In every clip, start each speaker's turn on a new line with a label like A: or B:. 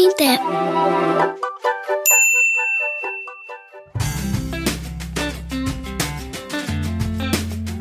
A: Pamité.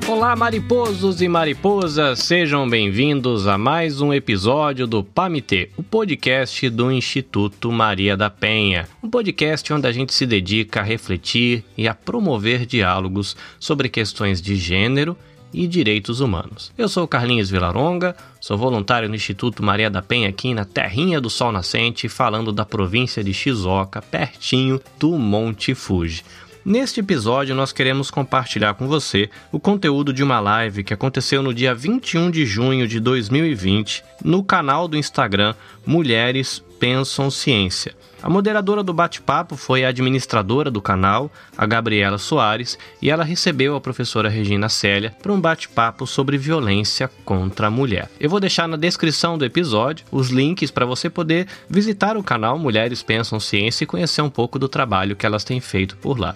B: Olá, mariposos e mariposas, sejam bem-vindos a mais um episódio do PAMITê, o podcast do Instituto Maria da Penha. Um podcast onde a gente se dedica a refletir e a promover diálogos sobre questões de gênero e direitos humanos. Eu sou Carlinhos Vilaronga, sou voluntário no Instituto Maria da Penha aqui na Terrinha do Sol Nascente, falando da província de Shizuoka, pertinho do Monte Fuji. Neste episódio, nós queremos compartilhar com você o conteúdo de uma live que aconteceu no dia 21 de junho de 2020 no canal do Instagram Mulheres Pensam Ciência. A moderadora do bate-papo foi a administradora do canal, a Gabriela Soares, e ela recebeu a professora Regina Célia para um bate-papo sobre violência contra a mulher. Eu vou deixar na descrição do episódio os links para você poder visitar o canal Mulheres Pensam Ciência e conhecer um pouco do trabalho que elas têm feito por lá.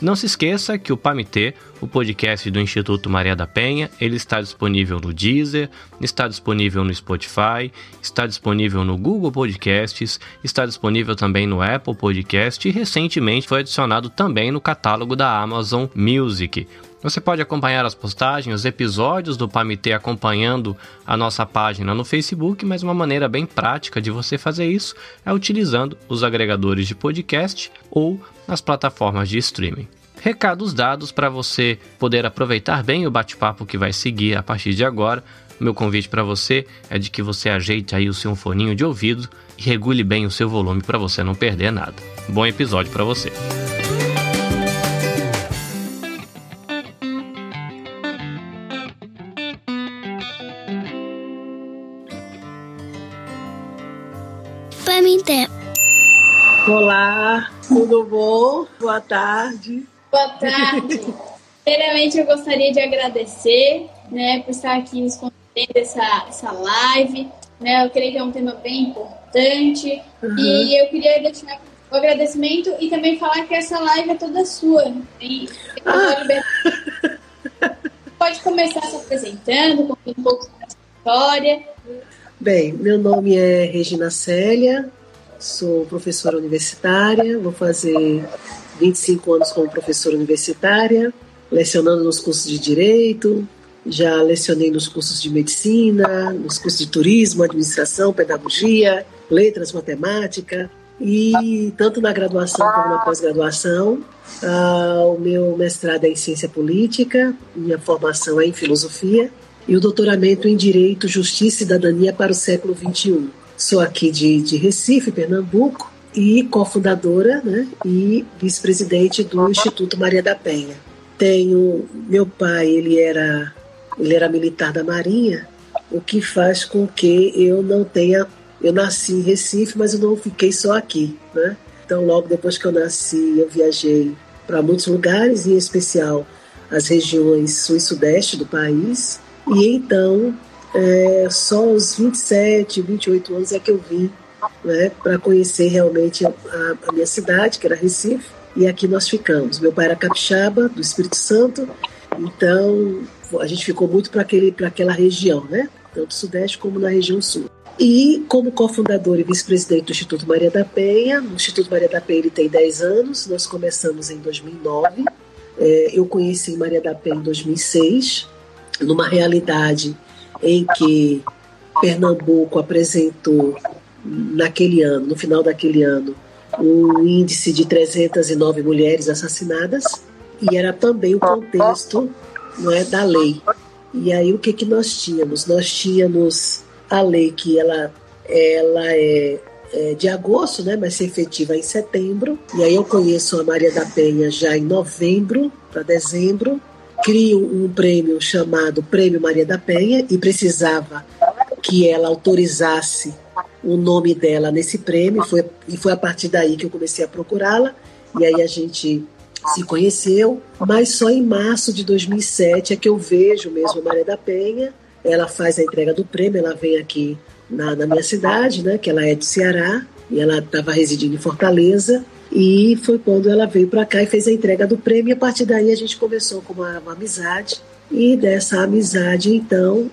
B: Não se esqueça que o PAMITê, o podcast do Instituto Maria da Penha, ele está disponível no Deezer, está disponível no Spotify, está disponível no Google Podcasts, está disponível também no Apple Podcast e recentemente foi adicionado também no catálogo da Amazon Music. Você pode acompanhar as postagens, os episódios do PAMITê acompanhando a nossa página no Facebook, mas uma maneira bem prática de você fazer isso é utilizando os agregadores de podcast ou nas plataformas de streaming. Recados dados para você poder aproveitar bem o bate-papo que vai seguir a partir de agora. Meu convite para você é de que você ajeite aí o seu foninho de ouvido e regule bem o seu volume para você não perder nada. Bom episódio para você.
A: Pamité.
C: Olá, tudo bom? Boa tarde.
D: Boa tarde. Primeiramente, eu gostaria de agradecer né, por estar aqui nos concedendo essa, essa live. Né, eu creio que é um tema bem importante.
C: Uhum.
D: E eu queria deixar o agradecimento e também falar que essa live é toda sua. E,
C: Ah.
D: Pode começar se apresentando, contando um pouco da sua história.
C: Bem, meu nome é Regina Célia, sou professora universitária, vou fazer 25 anos como professora universitária, lecionando nos cursos de Direito, já lecionei nos cursos de Medicina, nos cursos de Turismo, Administração, Pedagogia, Letras, Matemática, e tanto na graduação como na pós-graduação. Ah, o meu mestrado é em Ciência Política, minha formação é em Filosofia, e o doutoramento em Direito, Justiça e Cidadania para o século XXI. Sou aqui de, de Recife, Pernambuco, e cofundadora né, e vice-presidente do Instituto Maria da Penha. Tenho meu pai, ele era ele era militar da Marinha, o que faz com que eu não tenha eu nasci em Recife, mas eu não fiquei só aqui, né? Então logo depois que eu nasci, eu viajei para muitos lugares, em especial as regiões sul e sudeste do país. E então, é, só aos 27, 28 anos é que eu vim né, para conhecer realmente a, a, minha cidade, que era Recife, e aqui nós ficamos. Meu pai era capixaba, do Espírito Santo, então a gente ficou muito para aquela região, né, tanto sudeste como na região sul. E como cofundador e vice-presidente do Instituto Maria da Penha, o Instituto Maria da Penha ele tem 10 anos, nós começamos em 2009, é, eu conheci Maria da Penha em 2006, numa realidade em que Pernambuco apresentou naquele ano, no final daquele ano, um índice de 309 mulheres assassinadas e era também o contexto não é, da lei. E aí o que, que nós tínhamos? Nós tínhamos a lei que ela, ela é, é de agosto, né, mas se efetiva em setembro. E aí eu conheço a Maria da Penha já em novembro para dezembro. Crio um prêmio chamado Prêmio Maria da Penha e precisava que ela autorizasse o nome dela nesse prêmio. Foi, e foi a partir daí que eu comecei a procurá-la. E aí a gente se conheceu, mas só em março de 2007 é que eu vejo mesmo a Maria da Penha. Ela faz a entrega do prêmio, ela vem aqui na, na minha cidade, né, que ela é do Ceará, e ela estava residindo em Fortaleza. E foi quando ela veio para cá e fez a entrega do prêmio. E a partir daí a gente começou com uma, uma amizade. E dessa amizade, então,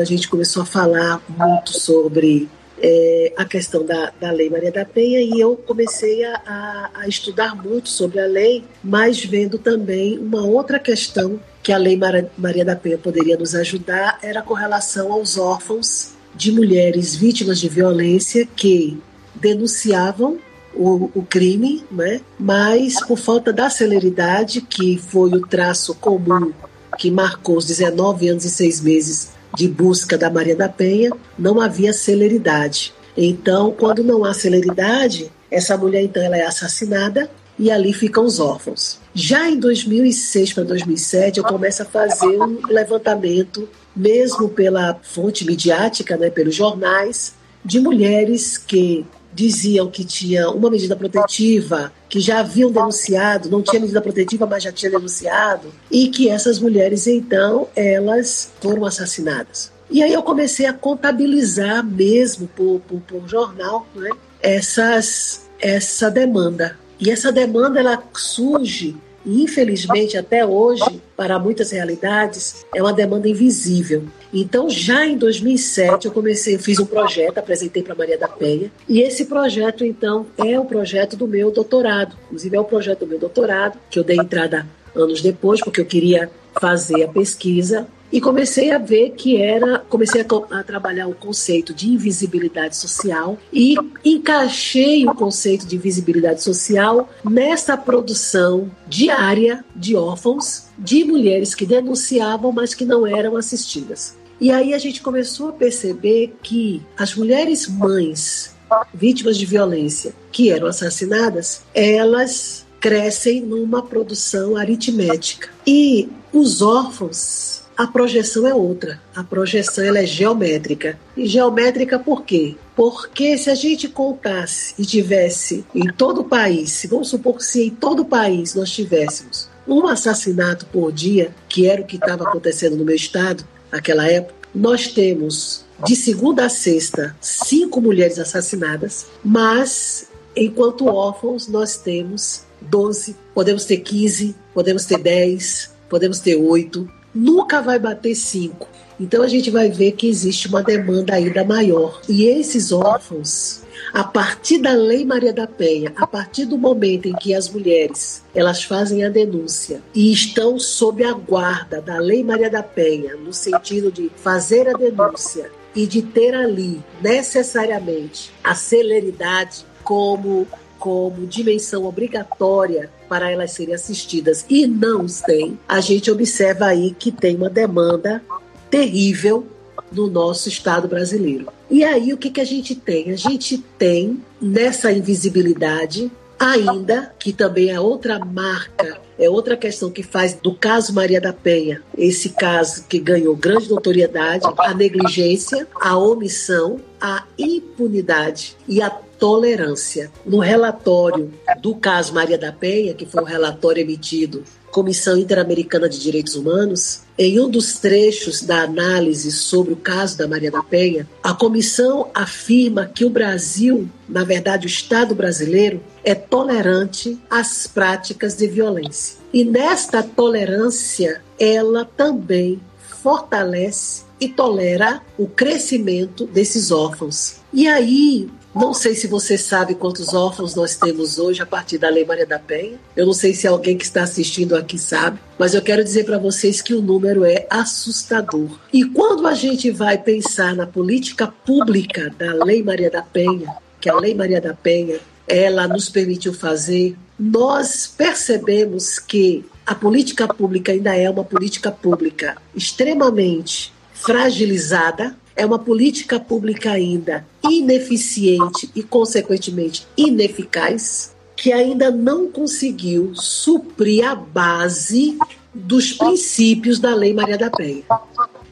C: a gente começou a falar muito sobre é, a questão da, da Lei Maria da Penha e eu comecei a, a, a estudar muito sobre a lei, mas vendo também uma outra questão que a Lei Maria da Penha poderia nos ajudar era com relação aos órfãos de mulheres vítimas de violência que denunciavam o, o, crime, né? mas por falta da celeridade, que foi o traço comum que marcou os 19 anos e 6 meses de busca da Maria da Penha, não havia celeridade. Então, quando não há celeridade, essa mulher então ela é assassinada e ali ficam os órfãos. Já em 2006 para 2007, eu começo a fazer um levantamento, mesmo pela fonte midiática, né, pelos jornais, de mulheres que diziam que tinha uma medida protetiva, que já haviam denunciado, não tinha medida protetiva, mas já tinha denunciado, e que essas mulheres, então, elas foram assassinadas. E aí eu comecei a contabilizar mesmo por, por, por jornal né, essas, essa demanda. E essa demanda ela surge, infelizmente até hoje, para muitas realidades, é uma demanda invisível. Então, já em 2007, eu comecei, eu fiz um projeto, apresentei para Maria da Penha, e esse projeto, então, é o projeto do meu doutorado. Inclusive, é o projeto do meu doutorado, que eu dei entrada anos depois, porque eu queria fazer a pesquisa e comecei a ver que era, comecei a, a, trabalhar o conceito de invisibilidade social e encaixei o conceito de invisibilidade social nessa produção diária de órfãos, de mulheres que denunciavam, mas que não eram assistidas. E aí a gente começou a perceber que as mulheres mães vítimas de violência que eram assassinadas, elas crescem numa produção aritmética. E os órfãos a projeção é outra. A projeção ela é geométrica. E geométrica por quê? Porque se a gente contasse e tivesse em todo o país, vamos supor que se em todo o país nós tivéssemos um assassinato por dia, que era o que estava acontecendo no meu estado naquela época, nós temos de segunda a sexta cinco mulheres assassinadas, mas enquanto órfãos nós temos 12, podemos ter 15, podemos ter 10, podemos ter 8, nunca vai bater cinco. Então a gente vai ver que existe uma demanda ainda maior. E esses órfãos, a partir da Lei Maria da Penha, a partir do momento em que as mulheres elas fazem a denúncia e estão sob a guarda da Lei Maria da Penha, no sentido de fazer a denúncia e de ter ali necessariamente a celeridade como como dimensão obrigatória para elas serem assistidas e não os tem, a gente observa aí que tem uma demanda terrível no nosso Estado brasileiro. E aí o que, que a gente tem? A gente tem nessa invisibilidade ainda, que também é outra marca, é outra questão que faz do caso Maria da Penha, esse caso que ganhou grande notoriedade, a negligência, a omissão, a impunidade e a tolerância. No relatório do caso Maria da Penha, que foi um relatório emitido Comissão Interamericana de Direitos Humanos, em um dos trechos da análise sobre o caso da Maria da Penha, a comissão afirma que o Brasil, na verdade o Estado brasileiro, é tolerante às práticas de violência. E nesta tolerância, ela também fortalece e tolera o crescimento desses órfãos. E aí, não sei se você sabe quantos órfãos nós temos hoje a partir da Lei Maria da Penha. Eu não sei se alguém que está assistindo aqui sabe, mas eu quero dizer para vocês que o número é assustador. E quando a gente vai pensar na política pública da Lei Maria da Penha, que a Lei Maria da Penha ela nos permitiu fazer, nós percebemos que a política pública ainda é uma política pública extremamente fragilizada, é uma política pública ainda ineficiente e, consequentemente, ineficaz, que ainda não conseguiu suprir a base dos princípios da Lei Maria da Penha.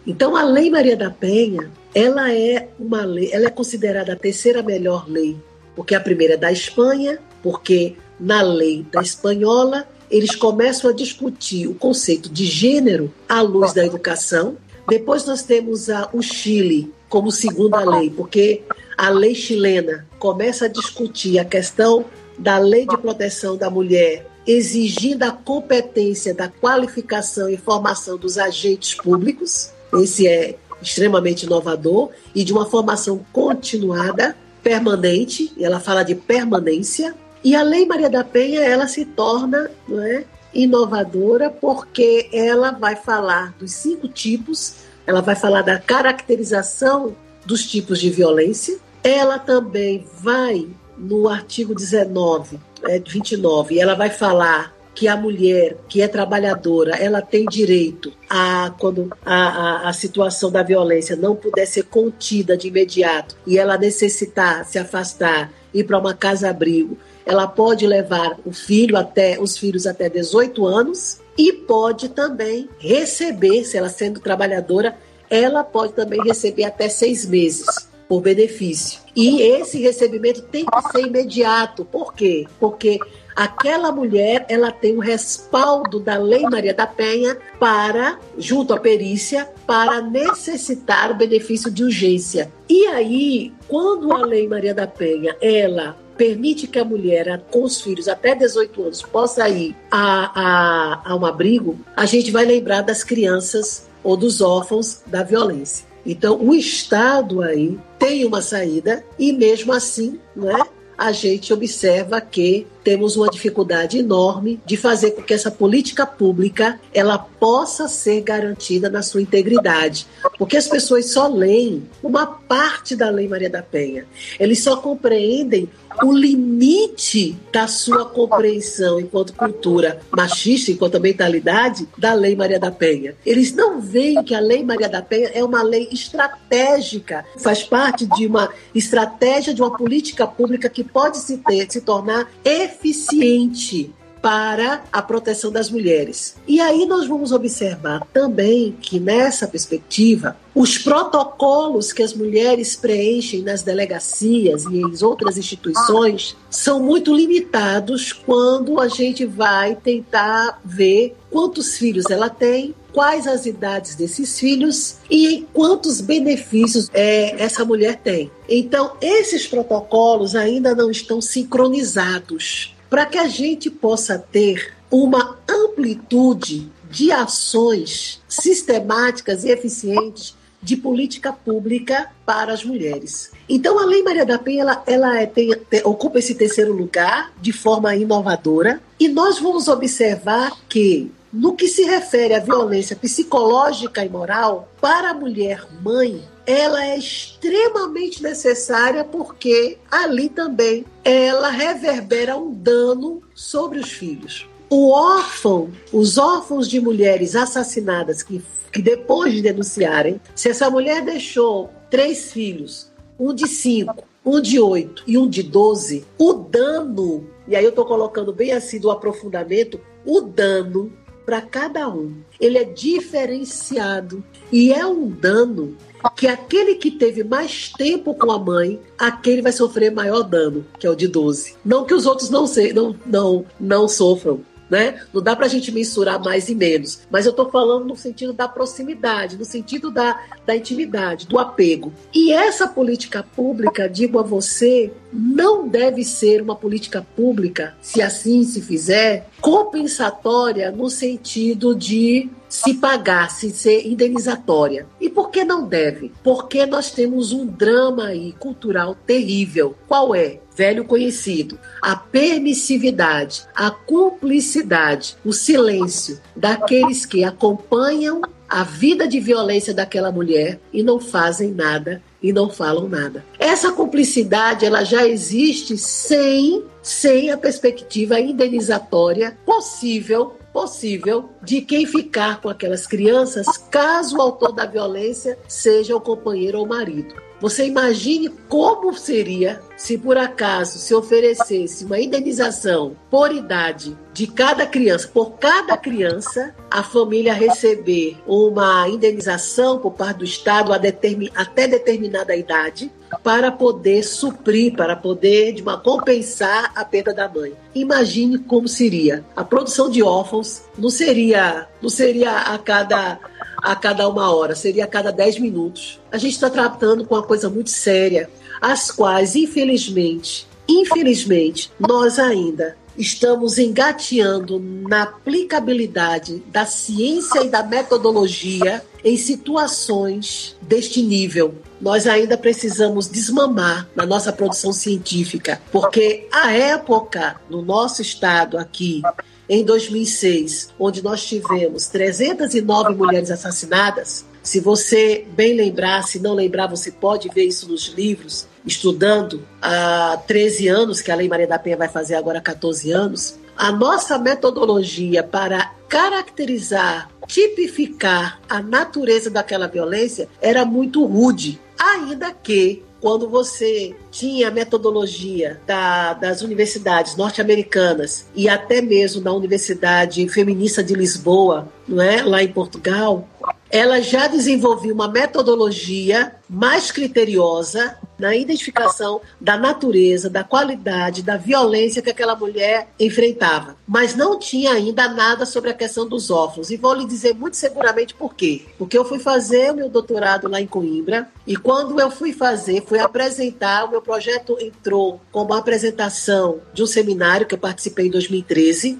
C: Então, a Lei Maria da Penha, ela é uma lei, ela é considerada a terceira melhor lei, porque a primeira é da Espanha, porque na lei da espanhola eles começam a discutir o conceito de gênero à luz da educação, depois nós temos a, o Chile como segunda lei, porque a lei chilena começa a discutir a questão da lei de proteção da mulher, exigindo a competência da qualificação e formação dos agentes públicos. Esse é extremamente inovador e de uma formação continuada, permanente, e ela fala de permanência. E a Lei Maria da Penha, ela se torna não é, inovadora porque ela vai falar dos cinco tipos, ela vai falar da caracterização dos tipos de violência, ela também vai, no artigo 19, é, 29, ela vai falar que a mulher que é trabalhadora ela tem direito a quando a, a, a, situação da violência não puder ser contida de imediato e ela necessitar se afastar ir para uma casa abrigo ela pode levar o filho até os filhos até 18 anos e pode também receber se ela sendo trabalhadora ela pode também receber até seis meses por benefício. E esse recebimento tem que ser imediato. Por quê? Porque aquela mulher ela tem o respaldo da Lei Maria da Penha para, junto à perícia, para necessitar o benefício de urgência. E aí, quando a Lei Maria da Penha ela permite que a mulher com os filhos até 18 anos possa ir a, a, a um abrigo, a gente vai lembrar das crianças ou dos órfãos da violência. Então, o Estado aí tem uma saída e, mesmo assim, né, a gente observa que temos uma dificuldade enorme de fazer com que essa política pública ela possa ser garantida na sua integridade, porque as pessoas só leem uma parte da Lei Maria da Penha. Eles só compreendem o limite da sua compreensão enquanto cultura machista, enquanto mentalidade da Lei Maria da Penha. Eles não veem que a Lei Maria da Penha é uma lei estratégica, faz parte de uma estratégia de uma política pública que pode se, ter, se tornar eficiente para a proteção das mulheres. E aí nós vamos observar também que nessa perspectiva, os protocolos que as mulheres preenchem nas delegacias e em outras instituições são muito limitados quando a gente vai tentar ver quantos filhos ela tem, quais as idades desses filhos e quantos benefícios é, essa mulher tem. Então, esses protocolos ainda não estão sincronizados para que a gente possa ter uma amplitude de ações sistemáticas e eficientes de política pública para as mulheres. Então, a Lei Maria da Penha ela, ela é, tem, tem, ocupa esse terceiro lugar de forma inovadora e nós vamos observar que no que se refere à violência psicológica e moral, para a mulher mãe, ela é extremamente necessária porque ali também ela reverbera um dano sobre os filhos. O órfão, os órfãos de mulheres assassinadas que, que depois de denunciarem, se essa mulher deixou três filhos, um de cinco, um de oito e um de doze, o dano, e aí eu estou colocando bem assim do aprofundamento, o dano para cada um. Ele é diferenciado e é um dano que aquele que teve mais tempo com a mãe, aquele vai sofrer maior dano, que é o de 12. Não que os outros não, se, não, não, não sofram, né? Não dá para a gente mensurar mais e menos, mas eu estou falando no sentido da proximidade, no sentido da, da intimidade, do apego. E essa política pública, digo a você, não deve ser uma política pública, se assim se fizer, compensatória no sentido de se pagar, se ser indenizatória. E por que não deve? Porque nós temos um drama aí cultural terrível. Qual é? Velho conhecido, a permissividade, a cumplicidade, o silêncio daqueles que acompanham a vida de violência daquela mulher e não fazem nada e não falam nada. Essa cumplicidade ela já existe sem sem a perspectiva indenizatória possível possível de quem ficar com aquelas crianças caso o autor da violência seja o companheiro ou o marido. Você imagine como seria se por acaso se oferecesse uma indenização por idade de cada criança, por cada criança, a família receber uma indenização por parte do Estado até determinada idade para poder suprir, para poder de uma, compensar a perda da mãe. Imagine como seria. A produção de órfãos não seria, não seria a cada a cada uma hora, seria a cada dez minutos. A gente está tratando com uma coisa muito séria, as quais, infelizmente, infelizmente, nós ainda estamos engateando na aplicabilidade da ciência e da metodologia em situações deste nível. Nós ainda precisamos desmamar na nossa produção científica, porque a época no nosso estado aqui em 2006, onde nós tivemos 309 mulheres assassinadas, se você bem lembrar, se não lembrar, você pode ver isso nos livros, estudando há 13 anos, que a Lei Maria da Penha vai fazer agora 14 anos. A nossa metodologia para caracterizar, tipificar a natureza daquela violência era muito rude, ainda que quando você tinha a metodologia da, das universidades norte-americanas e até mesmo da Universidade Feminista de Lisboa, não é? lá em Portugal, ela já desenvolveu uma metodologia mais criteriosa na identificação da natureza, da qualidade, da violência que aquela mulher enfrentava. Mas não tinha ainda nada sobre a questão dos órfãos. E vou lhe dizer muito seguramente por quê. Porque eu fui fazer o meu doutorado lá em Coimbra e quando eu fui fazer, fui apresentar, o meu projeto entrou como apresentação de um seminário que eu participei em 2013.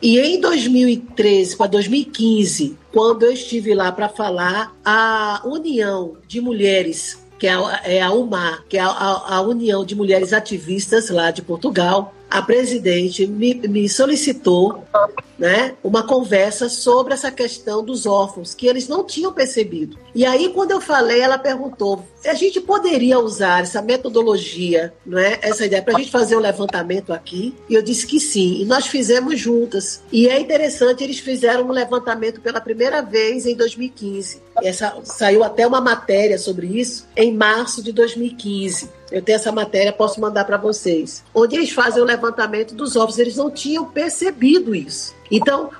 C: E em 2013 para 2015, quando eu estive lá para falar, a União de Mulheres que é a, é UMAR, que é a, a, União de Mulheres Ativistas lá de Portugal, a presidente me, me solicitou né, uma conversa sobre essa questão dos órfãos, que eles não tinham percebido. E aí, quando eu falei, ela perguntou: a gente poderia usar essa metodologia, né, essa ideia, para a gente fazer um levantamento aqui? E eu disse que sim, e nós fizemos juntas. E é interessante, eles fizeram um levantamento pela primeira vez em 2015. Essa, saiu até uma matéria sobre isso em março de 2015. Eu tenho essa matéria, posso mandar para vocês. Onde eles fazem o levantamento dos ovos, eles não tinham percebido isso. Então,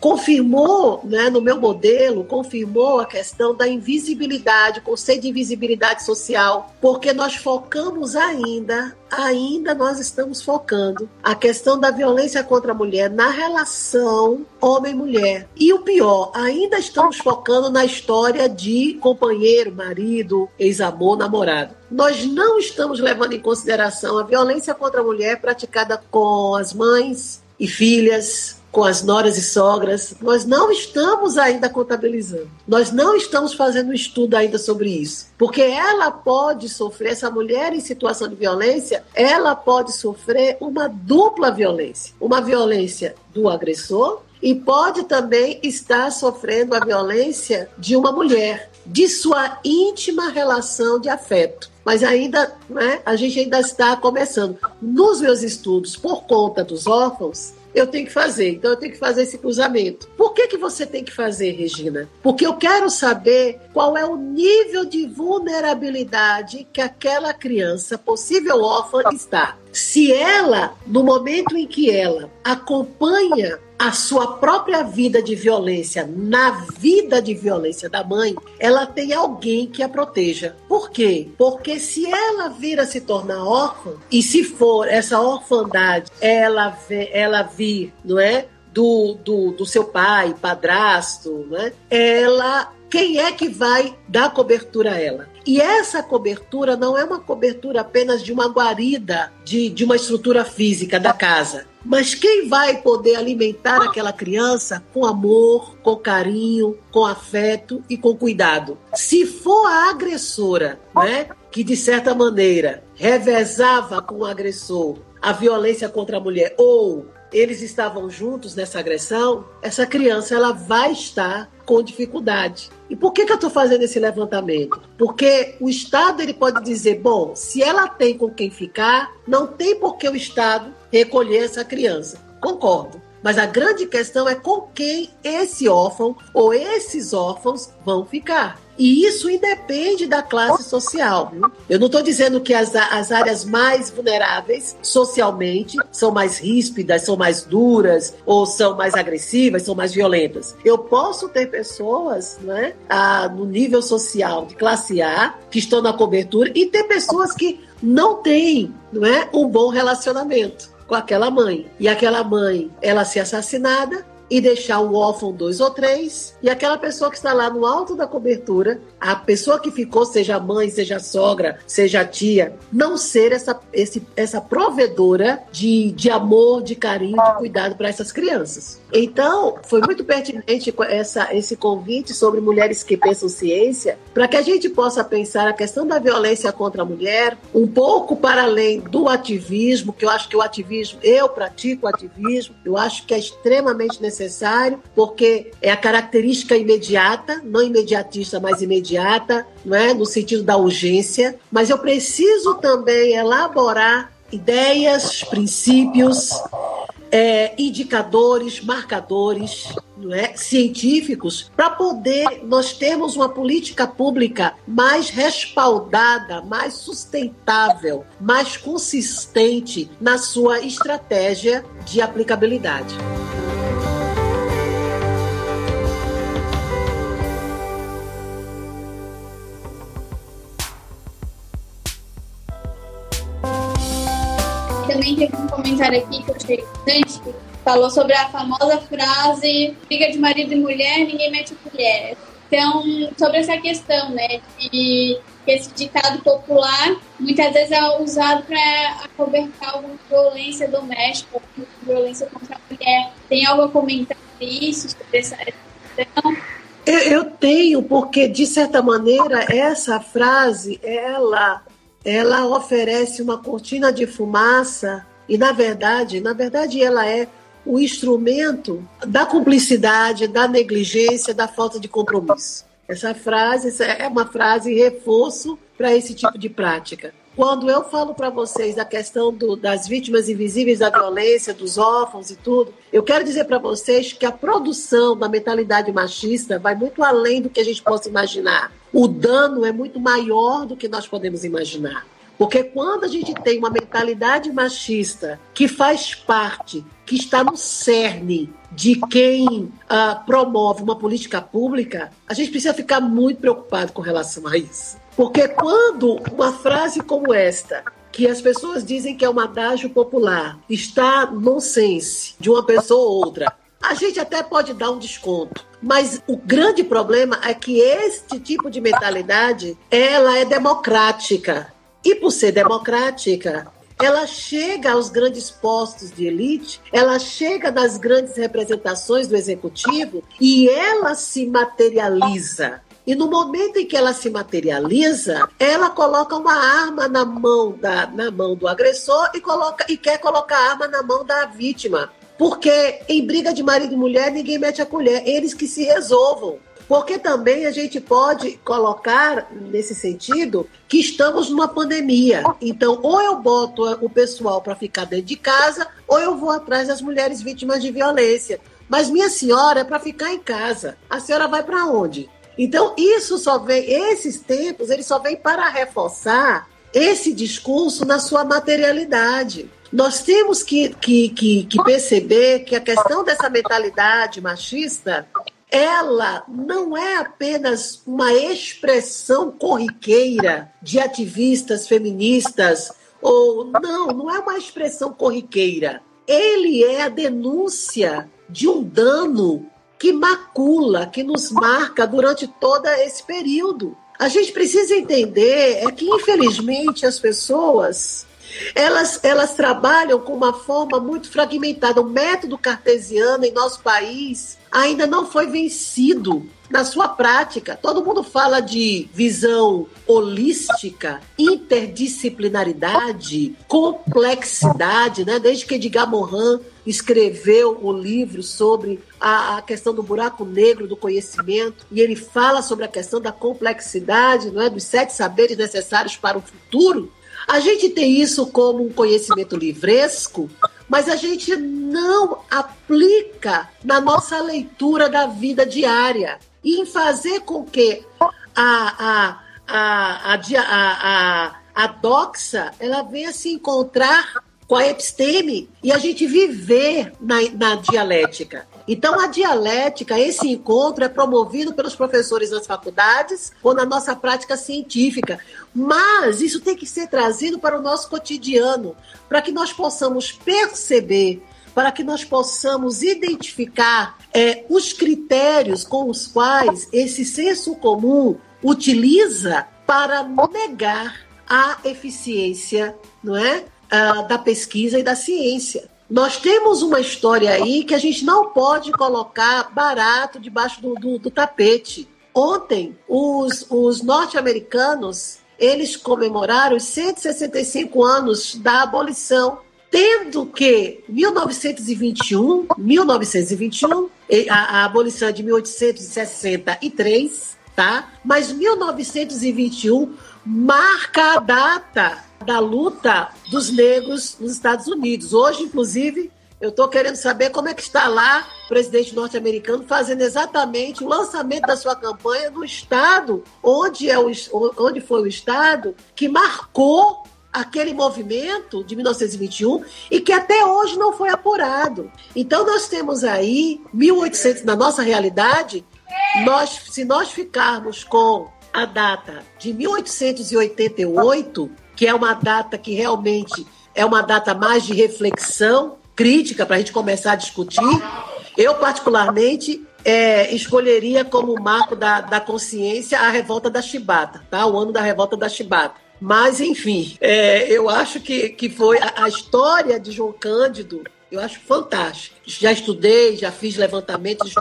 C: confirmou, né, no meu modelo, confirmou a questão da invisibilidade, o conceito de invisibilidade social, porque nós focamos ainda, ainda nós estamos focando a questão da violência contra a mulher na relação homem-mulher. E o pior, ainda estamos focando na história de companheiro, marido, ex-amor, namorado. Nós não estamos levando em consideração a violência contra a mulher praticada com as mães e filhas, com as noras e sogras, nós não estamos ainda contabilizando. Nós não estamos fazendo um estudo ainda sobre isso. Porque ela pode sofrer, essa mulher em situação de violência, ela pode sofrer uma dupla violência. Uma violência do agressor e pode também estar sofrendo a violência de uma mulher, de sua íntima relação de afeto mas ainda né, a gente ainda está começando. Nos meus estudos, por conta dos órfãos, eu tenho que fazer. Então eu tenho que fazer esse cruzamento. Por que, que você tem que fazer, Regina? Porque eu quero saber qual é o nível de vulnerabilidade que aquela criança, possível órfã, está. Se ela, no momento em que ela acompanha a sua própria vida de violência na vida de violência da mãe, ela tem alguém que a proteja. Por quê? Porque se ela vir a se tornar órfã, e se for essa orfandade, ela, ela vir, não é? Do, do, do seu pai, padrasto, né? ela quem é que vai dar cobertura a ela? E essa cobertura não é uma cobertura apenas de uma guarida, de, de uma estrutura física da casa. Mas quem vai poder alimentar aquela criança com amor, com carinho, com afeto e com cuidado? Se for a agressora, né, que de certa maneira revezava com o agressor a violência contra a mulher ou eles estavam juntos nessa agressão, essa criança ela vai estar com dificuldade. E por que, que eu estou fazendo esse levantamento? Porque o Estado ele pode dizer, bom, se ela tem com quem ficar, não tem por que o Estado recolher essa criança. Concordo. Mas a grande questão é com quem esse órfão ou esses órfãos vão ficar. E isso independe da classe social. Viu? Eu não estou dizendo que as, as áreas mais vulneráveis socialmente são mais ríspidas, são mais duras, ou são mais agressivas, são mais violentas. Eu posso ter pessoas né, a, no nível social de classe A que estão na cobertura e ter pessoas que não têm não é, um bom relacionamento com aquela mãe. E aquela mãe, ela ser assassinada, e deixar o órfão dois ou três, e aquela pessoa que está lá no alto da cobertura a pessoa que ficou, seja mãe, seja sogra, seja tia, não ser essa, esse, essa provedora de, de amor, de carinho, de cuidado para essas crianças. Então, foi muito pertinente essa, esse convite sobre mulheres que pensam ciência, para que a gente possa pensar a questão da violência contra a mulher um pouco para além do ativismo, que eu acho que o ativismo, eu pratico ativismo, eu acho que é extremamente necessário, porque é a característica imediata, não imediatista, mas imediata, não é? no sentido da urgência, mas eu preciso também elaborar ideias, princípios, é, indicadores, marcadores é, científicos para poder nós termos uma política pública mais respaldada, mais sustentável, mais consistente na sua estratégia de aplicabilidade.
D: Também teve um comentário aqui que eu achei interessante, que falou sobre a famosa frase briga de marido e mulher, ninguém mete colher. Então, sobre essa questão, né, de que esse ditado popular muitas vezes é usado para acobertar alguma violência doméstica, violência contra a mulher. Tem algo a comentar sobre isso, sobre essa questão?
C: Eu tenho, porque de certa maneira essa frase ela ela oferece uma cortina de fumaça e na verdade, na verdade ela é o instrumento da cumplicidade, da negligência, da falta de compromisso. Essa frase é uma frase reforço para esse tipo de prática. Quando eu falo para vocês da questão do, das vítimas invisíveis da violência, dos órfãos e tudo, eu quero dizer para vocês que a produção da mentalidade machista vai muito além do que a gente possa imaginar. O dano é muito maior do que nós podemos imaginar. Porque quando a gente tem uma mentalidade machista que faz parte, que está no cerne de quem uh, promove uma política pública, a gente precisa ficar muito preocupado com relação a isso. Porque quando uma frase como esta, que as pessoas dizem que é um adágio popular, está no sense de uma pessoa ou outra, a gente até pode dar um desconto, mas o grande problema é que este tipo de mentalidade, ela é democrática. E por ser democrática, ela chega aos grandes postos de elite, ela chega nas grandes representações do executivo e ela se materializa. E no momento em que ela se materializa, ela coloca uma arma na mão, da, na mão do agressor e, coloca, e quer colocar a arma na mão da vítima. Porque em briga de marido e mulher, ninguém mete a colher, eles que se resolvam. Porque também a gente pode colocar nesse sentido que estamos numa pandemia. Então, ou eu boto o pessoal para ficar dentro de casa, ou eu vou atrás das mulheres vítimas de violência. Mas minha senhora é para ficar em casa. A senhora vai para onde? Então, isso só vem, esses tempos, eles só vêm para reforçar esse discurso na sua materialidade. Nós temos que, que, que, que perceber que a questão dessa mentalidade machista ela não é apenas uma expressão corriqueira de ativistas feministas, ou não, não é uma expressão corriqueira. Ele é a denúncia de um dano que macula, que nos marca durante todo esse período. A gente precisa entender é que, infelizmente, as pessoas elas, elas trabalham com uma forma muito fragmentada. O método cartesiano em nosso país ainda não foi vencido na sua prática. Todo mundo fala de visão holística, interdisciplinaridade, complexidade, né? Desde que Edgar Morin escreveu o livro sobre a, a, questão do buraco negro do conhecimento e ele fala sobre a questão da complexidade, não é, dos sete saberes necessários para o futuro. A gente tem isso como um conhecimento livresco, mas a gente não aplica na nossa leitura da vida diária e em fazer com que a, a, a, a, a, a doxa ela venha se encontrar com a episteme e a gente viver na, na dialética. Então, a dialética, esse encontro é promovido pelos professores nas faculdades ou na nossa prática científica. Mas isso tem que ser trazido para o nosso cotidiano, para que nós possamos perceber, para que nós possamos identificar é, os critérios com os quais esse senso comum utiliza para negar a eficiência, não é, uh, da pesquisa e da ciência. Nós temos uma história aí que a gente não pode colocar barato debaixo do, do, do tapete. Ontem, os, os norte-americanos eles comemoraram os 165 anos da abolição, tendo que 1921, 1921, a, a abolição é de 1863, tá? Mas 1921 marca a data da luta dos negros nos Estados Unidos. Hoje, inclusive, eu estou querendo saber como é que está lá o presidente norte-americano fazendo exatamente o lançamento da sua campanha no estado onde, é o, onde foi o estado que marcou aquele movimento de 1921 e que até hoje não foi apurado. Então nós temos aí 1800 na nossa realidade, nós se nós ficarmos com a data de 1888, que é uma data que realmente é uma data mais de reflexão, crítica para a gente começar a discutir. Eu, particularmente, é, escolheria como marco da, da consciência a revolta da Chibata, tá? o ano da revolta da Chibata. Mas, enfim, é, eu acho que, que foi a, a história de João Cândido eu acho fantástico. Já estudei, já fiz levantamentos.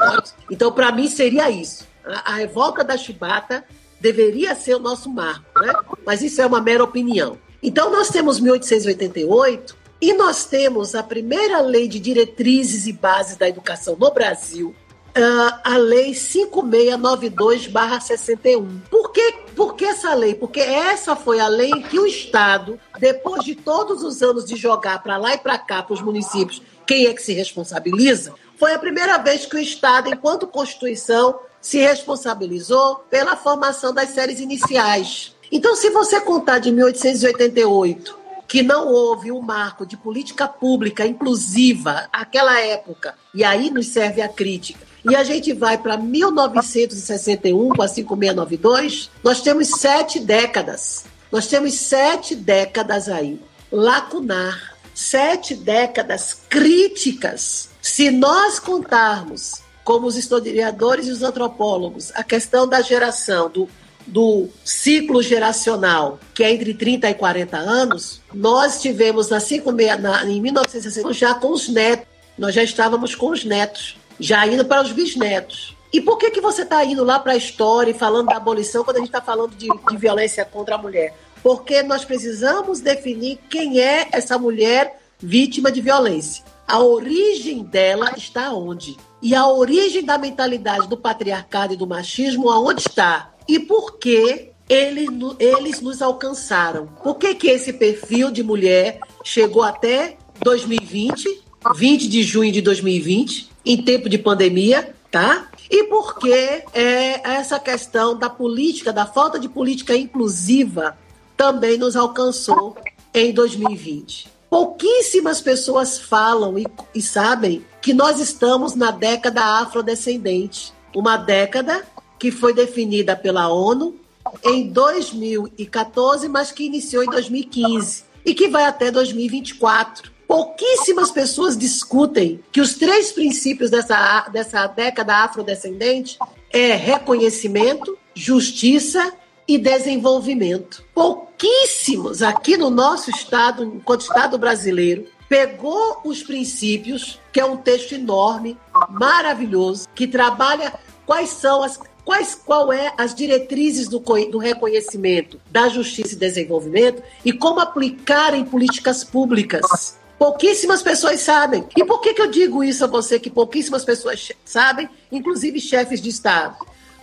C: Então, para mim, seria isso. A, a, revolta da Chibata deveria ser o nosso marco, né? Mas isso é uma mera opinião. Então, nós temos 1888 e nós temos a primeira lei de diretrizes e bases da educação no Brasil, uh, a Lei 5692-61. Por que, por que essa lei? Porque essa foi a lei que o Estado, depois de todos os anos de jogar para lá e para cá, para os municípios, quem é que se responsabiliza, foi a primeira vez que o Estado, enquanto Constituição, se responsabilizou pela formação das séries iniciais. Então, se você contar de 1888 que não houve um marco de política pública inclusiva naquela época, e aí nos serve a crítica. E a gente vai para 1961, com a 5692, nós temos sete décadas. Nós temos sete décadas aí, lacunar, sete décadas críticas. Se nós contarmos, como os historiadores e os antropólogos, a questão da geração, do do ciclo geracional, que é entre 30 e 40 anos, nós tivemos na 56, na, em 1960 já com os netos. Nós já estávamos com os netos, já indo para os bisnetos. E por que, que você está indo lá para a história e falando da abolição quando a gente está falando de, de violência contra a mulher? Porque nós precisamos definir quem é essa mulher vítima de violência. A origem dela está onde? E a origem da mentalidade do patriarcado e do machismo aonde está? E por que eles, eles nos alcançaram. Por que, que esse perfil de mulher chegou até 2020, 20 de junho de 2020, em tempo de pandemia, tá? E por que é, essa questão da política, da falta de política inclusiva, também nos alcançou em 2020. Pouquíssimas pessoas falam e, e sabem que nós estamos na década afrodescendente, uma década que foi definida pela ONU em 2014, mas que iniciou em 2015 e que vai até 2024. Pouquíssimas pessoas discutem que os três princípios dessa, dessa década afrodescendente é reconhecimento, justiça e desenvolvimento. Pouquíssimos aqui no nosso estado, enquanto estado brasileiro, pegou os princípios, que é um texto enorme, maravilhoso, que trabalha quais são as quais qual é as diretrizes do, do reconhecimento da justiça e desenvolvimento e como aplicar em políticas públicas. Pouquíssimas pessoas sabem. E por que, que eu digo isso a você, que pouquíssimas pessoas sabem, inclusive chefes de Estado?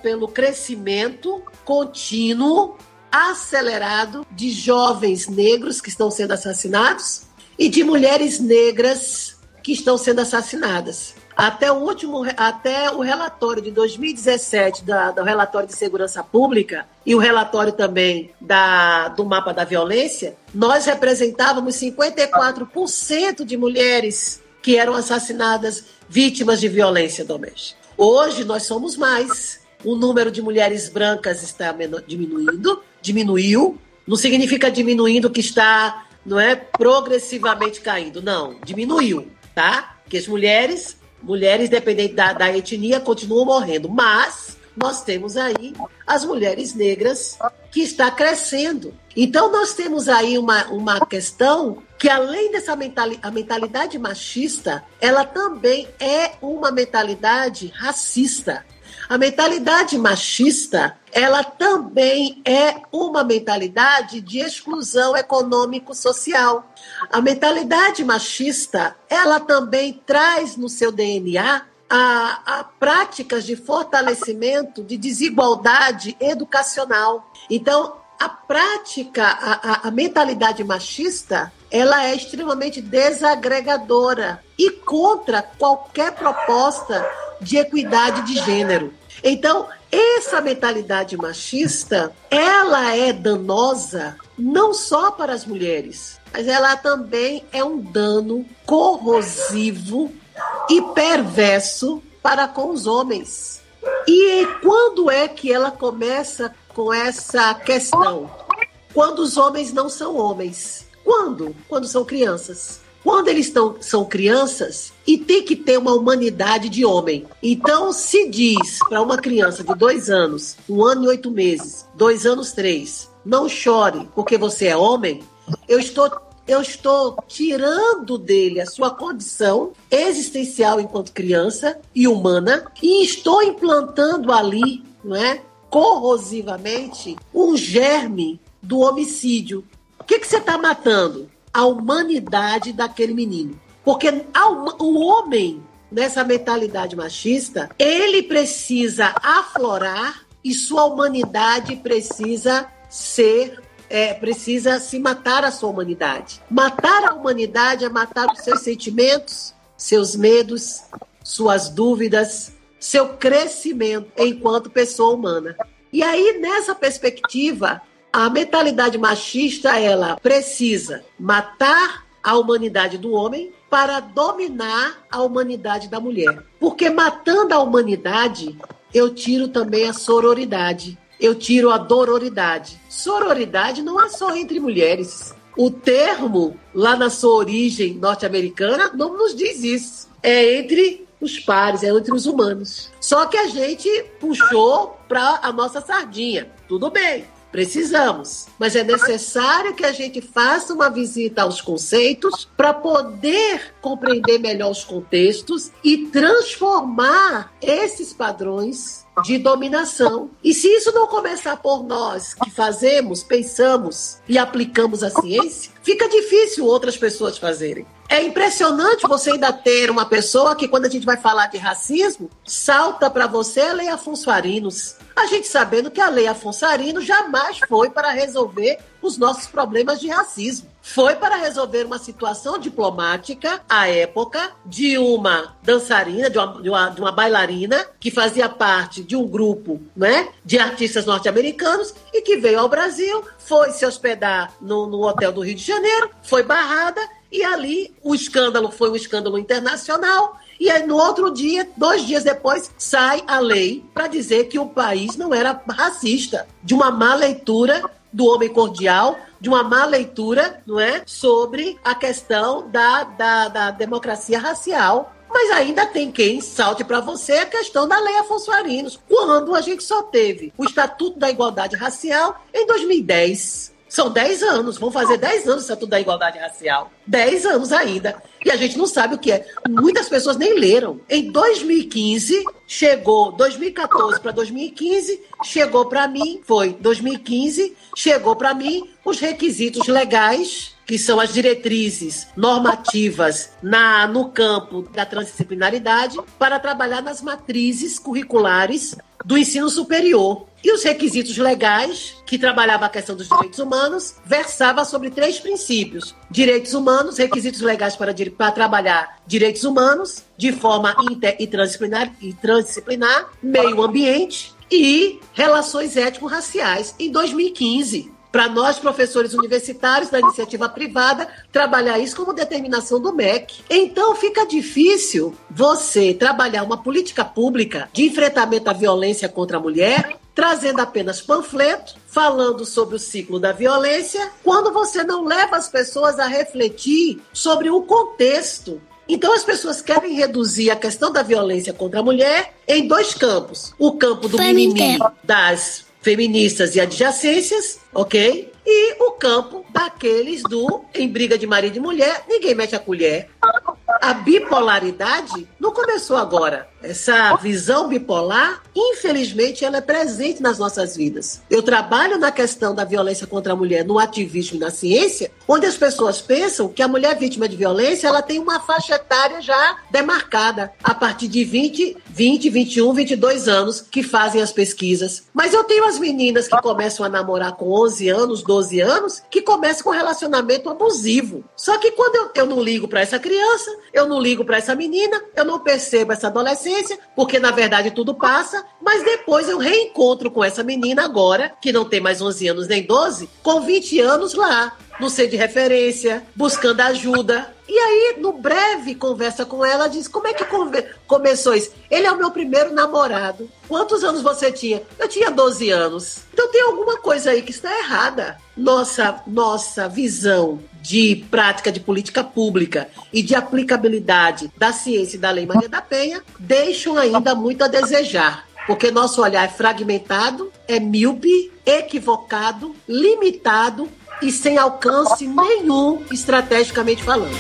C: Pelo crescimento contínuo, acelerado de jovens negros que estão sendo assassinados e de mulheres negras que estão sendo assassinadas. Até o último, até o relatório de 2017 da, do relatório de segurança pública e o relatório também da, do mapa da violência, nós representávamos 54% de mulheres que eram assassinadas vítimas de violência doméstica. Hoje nós somos mais. O número de mulheres brancas está diminuindo, diminuiu. Não significa diminuindo que está, não é, progressivamente caindo. Não, diminuiu, tá? Que as mulheres mulheres, dependendo da, da etnia, continuam morrendo. Mas nós temos aí as mulheres negras que está crescendo. Então, nós temos aí uma, uma questão que, além dessa mentali a mentalidade machista, ela também é uma mentalidade racista. A mentalidade machista, ela também é uma mentalidade de exclusão econômico-social. A mentalidade machista, ela também traz no seu DNA a, a práticas de fortalecimento de desigualdade educacional. Então, a prática, a, a, a, mentalidade machista, ela é extremamente desagregadora e contra qualquer proposta de equidade de gênero. Então, essa mentalidade machista, ela é danosa não só para as mulheres, mas ela também é um dano corrosivo e perverso para com os homens. E quando é que ela começa com essa questão? Quando os homens não são homens. Quando? Quando são crianças. Quando eles estão, são crianças e tem que ter uma humanidade de homem. Então, se diz para uma criança de dois anos, um ano e oito meses, dois anos, três, não chore porque você é homem, eu estou eu estou tirando dele a sua condição existencial enquanto criança e humana e estou implantando ali, não é, corrosivamente, um germe do homicídio. O que, que você está matando? A humanidade daquele menino. Porque o homem, nessa mentalidade machista, ele precisa aflorar e sua humanidade precisa ser é, precisa se matar a sua humanidade. Matar a humanidade é matar os seus sentimentos, seus medos, suas dúvidas, seu crescimento enquanto pessoa humana. E aí, nessa perspectiva, a mentalidade machista ela precisa matar a humanidade do homem para dominar a humanidade da mulher. Porque matando a humanidade, eu tiro também a sororidade eu tiro a dororidade. Sororidade não é só entre mulheres. O termo, lá na sua origem norte-americana, não nos diz isso. É entre os pares, é entre os humanos. Só que a gente puxou para a nossa sardinha. Tudo bem. Precisamos, mas é necessário que a gente faça uma visita aos conceitos para poder compreender melhor os contextos e transformar esses padrões de dominação. E se isso não começar por nós, que fazemos, pensamos e aplicamos a ciência, fica difícil outras pessoas fazerem. É impressionante você ainda ter uma pessoa que, quando a gente vai falar de racismo, salta para você a Lei Afonso Arinos. A gente sabendo que a Lei Afonso Arinos jamais foi para resolver os nossos problemas de racismo. Foi para resolver uma situação diplomática, à época, de uma dançarina, de uma, de uma, de uma bailarina, que fazia parte de um grupo né, de artistas norte-americanos e que veio ao Brasil, foi se hospedar no, no hotel do Rio de Janeiro, foi barrada e ali o escândalo foi um escândalo internacional. E aí, no outro dia, dois dias depois, sai a lei para dizer que o país não era racista, de uma má leitura do homem cordial, de uma má leitura, não é, sobre a questão da, da, da democracia racial. Mas ainda tem quem salte para você a questão da Lei Afonso Arinos, quando a gente só teve o Estatuto da Igualdade Racial em 2010. São 10 anos, vão fazer 10 anos o Estatuto da Igualdade Racial. 10 anos ainda. E a gente não sabe o que é. Muitas pessoas nem leram. Em 2015, chegou, 2014 para 2015, chegou para mim, foi 2015, chegou para mim os requisitos legais que são as diretrizes normativas na, no campo da transdisciplinaridade para trabalhar nas matrizes curriculares do ensino superior. E os requisitos legais, que trabalhava a questão dos direitos humanos, versava sobre três princípios: direitos humanos, requisitos legais para, para trabalhar direitos humanos de forma inter e transdisciplinar, e transdisciplinar, meio ambiente e relações étnico-raciais em 2015 para nós, professores universitários da iniciativa privada, trabalhar isso como determinação do MEC. Então, fica difícil você trabalhar uma política pública de enfrentamento à violência contra a mulher trazendo apenas panfleto, falando sobre o ciclo da violência, quando você não leva as pessoas a refletir sobre o contexto. Então as pessoas querem reduzir a questão da violência contra a mulher em dois campos: o campo do mimimi das feministas e adjacências, ok? E o campo daqueles do em briga de marido e mulher, ninguém mete a colher. A bipolaridade não começou agora. Essa visão bipolar, infelizmente, ela é presente nas nossas vidas. Eu trabalho na questão da violência contra a mulher no ativismo e na ciência, onde as pessoas pensam que a mulher vítima de violência ela tem uma faixa etária já demarcada, a partir de 20, 20, 21, 22 anos, que fazem as pesquisas. Mas eu tenho as meninas que começam a namorar com 11 anos, 12 anos, que começam com relacionamento abusivo. Só que quando eu, eu não ligo para essa criança, eu não ligo para essa menina, eu não percebo essa adolescente, adolescência, porque na verdade tudo passa, mas depois eu reencontro com essa menina agora, que não tem mais 11 anos nem 12, com 20 anos lá, no ser de referência, buscando ajuda. E aí, no breve conversa com ela, diz: Como é que come começou isso? Ele é o meu primeiro namorado. Quantos anos você tinha? Eu tinha 12 anos. Então tem alguma coisa aí que está errada. Nossa, nossa visão de prática de política pública e de aplicabilidade da ciência e da Lei Maria da Penha deixam ainda muito a desejar. Porque nosso olhar é fragmentado, é míope, equivocado, limitado e sem alcance nenhum estrategicamente falando.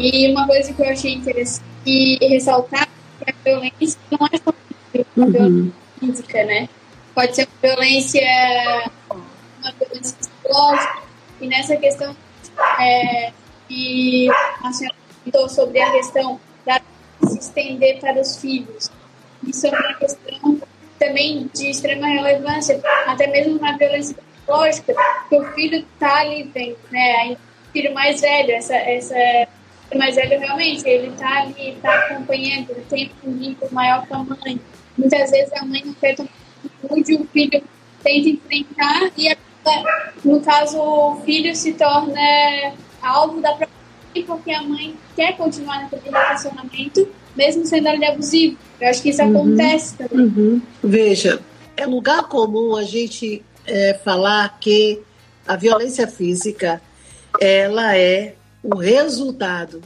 D: E uma coisa que eu achei interessante ressaltar é que a violência não é só uma uhum. violência física, né? Pode ser uma violência, uma violência psicológica. E nessa questão é, que a senhora comentou sobre a questão da se estender para os filhos. Isso é uma questão também de extrema relevância, até mesmo na violência psicológica, que o filho está ali vendo, né? O filho mais velho, essa, essa mas ele realmente, ele tá ali, tá acompanhando, ele tem um vínculo maior com a mãe. Muitas vezes a mãe não quer tomar atitude, o filho tenta enfrentar e, no caso, o filho se torna alvo da própria mãe porque a mãe quer continuar naquele relacionamento, mesmo sendo ali abusivo. Eu acho que isso uhum, acontece também.
C: Uhum. Veja, é lugar comum a gente é, falar que a violência física ela é o resultado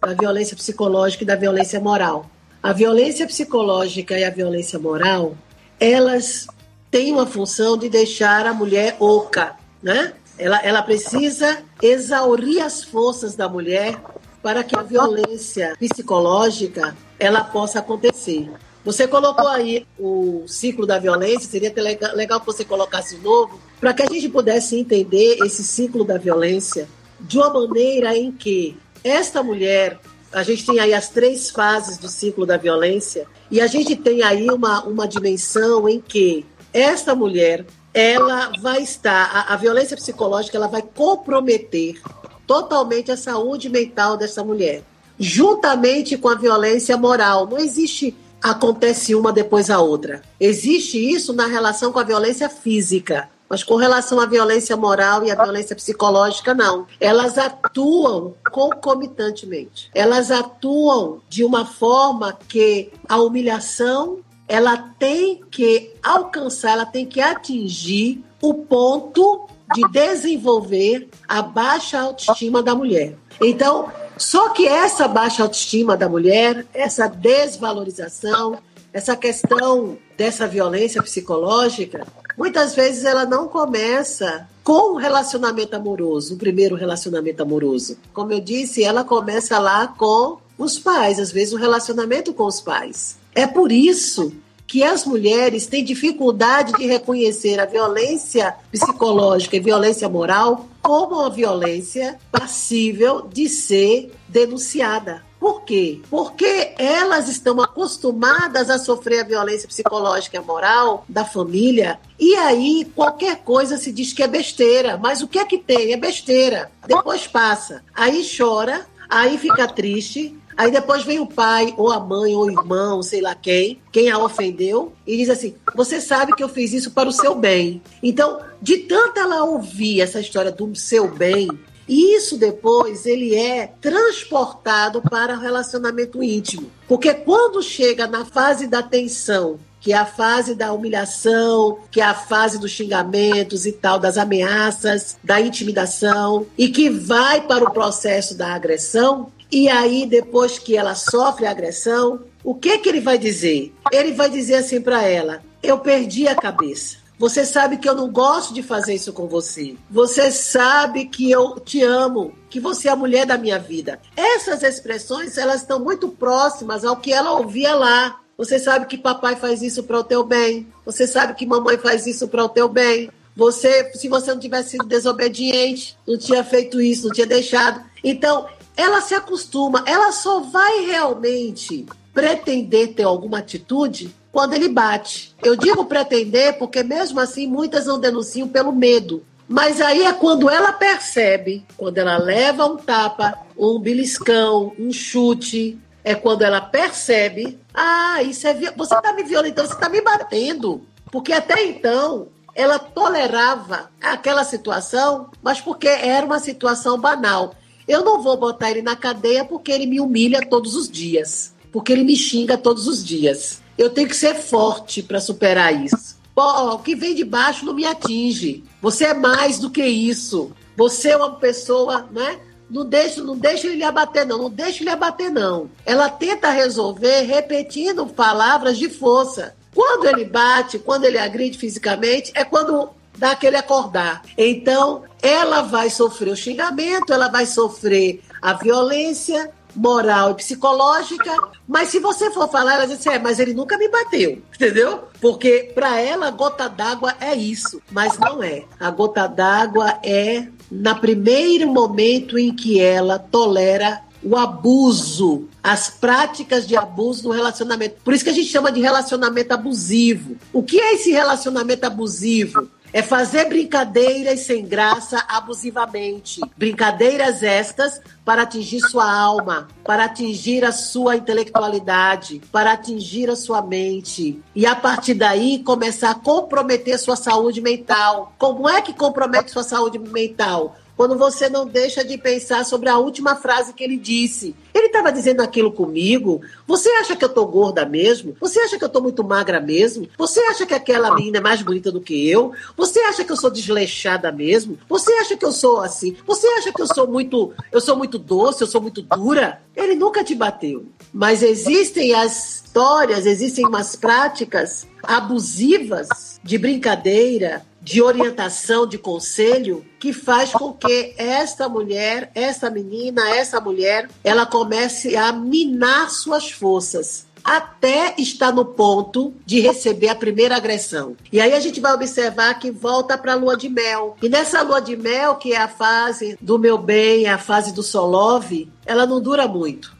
C: da violência psicológica e da violência moral. A violência psicológica e a violência moral, elas têm uma função de deixar a mulher oca, né? Ela, ela precisa exaurir as forças da mulher para que a violência psicológica ela possa acontecer. Você colocou aí o ciclo da violência, seria legal que você colocasse de novo, para que a gente pudesse entender esse ciclo da violência de uma maneira em que esta mulher, a gente tem aí as três fases do ciclo da violência, e a gente tem aí uma, uma dimensão em que esta mulher, ela vai estar, a, a violência psicológica, ela vai comprometer totalmente a saúde mental dessa mulher, juntamente com a violência moral. Não existe acontece uma depois a outra. Existe isso na relação com a violência física. Mas com relação à violência moral e à violência psicológica, não. Elas atuam concomitantemente. Elas atuam de uma forma que a humilhação ela tem que alcançar, ela tem que atingir o ponto de desenvolver a baixa autoestima da mulher. Então, só que essa baixa autoestima da mulher, essa desvalorização, essa questão dessa violência psicológica, muitas vezes ela não começa com o relacionamento amoroso, o primeiro relacionamento amoroso. Como eu disse, ela começa lá com os pais, às vezes o relacionamento com os pais. É por isso que as mulheres têm dificuldade de reconhecer a violência psicológica e violência moral como uma violência passível de ser denunciada. Por quê? Porque elas estão acostumadas a sofrer a violência psicológica e moral da família, e aí qualquer coisa se diz que é besteira. Mas o que é que tem? É besteira. Depois passa. Aí chora, aí fica triste, Aí depois vem o pai, ou a mãe, ou o irmão, sei lá quem, quem a ofendeu, e diz assim: Você sabe que eu fiz isso para o seu bem. Então, de tanto ela ouvir essa história do seu bem, E isso depois ele é transportado para o relacionamento íntimo. Porque quando chega na fase da tensão, que é a fase da humilhação, que é a fase dos xingamentos e tal, das ameaças, da intimidação, e que vai para o processo da agressão, e aí depois que ela sofre a agressão, o que que ele vai dizer? Ele vai dizer assim para ela: "Eu perdi a cabeça. Você sabe que eu não gosto de fazer isso com você. Você sabe que eu te amo, que você é a mulher da minha vida. Essas expressões, elas estão muito próximas ao que ela ouvia lá. Você sabe que papai faz isso para o teu bem. Você sabe que mamãe faz isso para o teu bem. Você, se você não tivesse sido desobediente, não tinha feito isso, não tinha deixado. Então, ela se acostuma, ela só vai realmente pretender ter alguma atitude quando ele bate. Eu digo pretender porque, mesmo assim, muitas não denunciam pelo medo. Mas aí é quando ela percebe, quando ela leva um tapa, um beliscão, um chute, é quando ela percebe: ah, isso é. Você está me violentando, você está me batendo. Porque até então ela tolerava aquela situação, mas porque era uma situação banal. Eu não vou botar ele na cadeia porque ele me humilha todos os dias, porque ele me xinga todos os dias. Eu tenho que ser forte para superar isso. Pô, o que vem de baixo não me atinge. Você é mais do que isso. Você é uma pessoa, né? Não deixa, não deixa ele abater, não. Não deixa ele abater, não. Ela tenta resolver repetindo palavras de força. Quando ele bate, quando ele agride fisicamente, é quando dá aquele acordar. Então, ela vai sofrer o xingamento, ela vai sofrer a violência, moral e psicológica, mas se você for falar, ela diz assim, é, mas ele nunca me bateu, entendeu? Porque para ela, gota d'água é isso, mas não é. A gota d'água é na primeiro momento em que ela tolera o abuso, as práticas de abuso no relacionamento. Por isso que a gente chama de relacionamento abusivo. O que é esse relacionamento abusivo? É fazer brincadeiras sem graça abusivamente. Brincadeiras estas para atingir sua alma, para atingir a sua intelectualidade, para atingir a sua mente. E a partir daí começar a comprometer sua saúde mental. Como é que compromete sua saúde mental? Quando você não deixa de pensar sobre a última frase que ele disse. Ele estava dizendo aquilo comigo. Você acha que eu tô gorda mesmo? Você acha que eu tô muito magra mesmo? Você acha que aquela menina é mais bonita do que eu? Você acha que eu sou desleixada mesmo? Você acha que eu sou assim? Você acha que eu sou muito, eu sou muito doce, eu sou muito dura? Ele nunca te bateu. Mas existem as histórias, existem umas práticas abusivas de brincadeira, de orientação, de conselho, que faz com que esta mulher, esta menina, essa mulher, ela comece a minar suas forças até estar no ponto de receber a primeira agressão. E aí a gente vai observar que volta para a lua de mel. E nessa lua de mel, que é a fase do meu bem, a fase do Solove, ela não dura muito.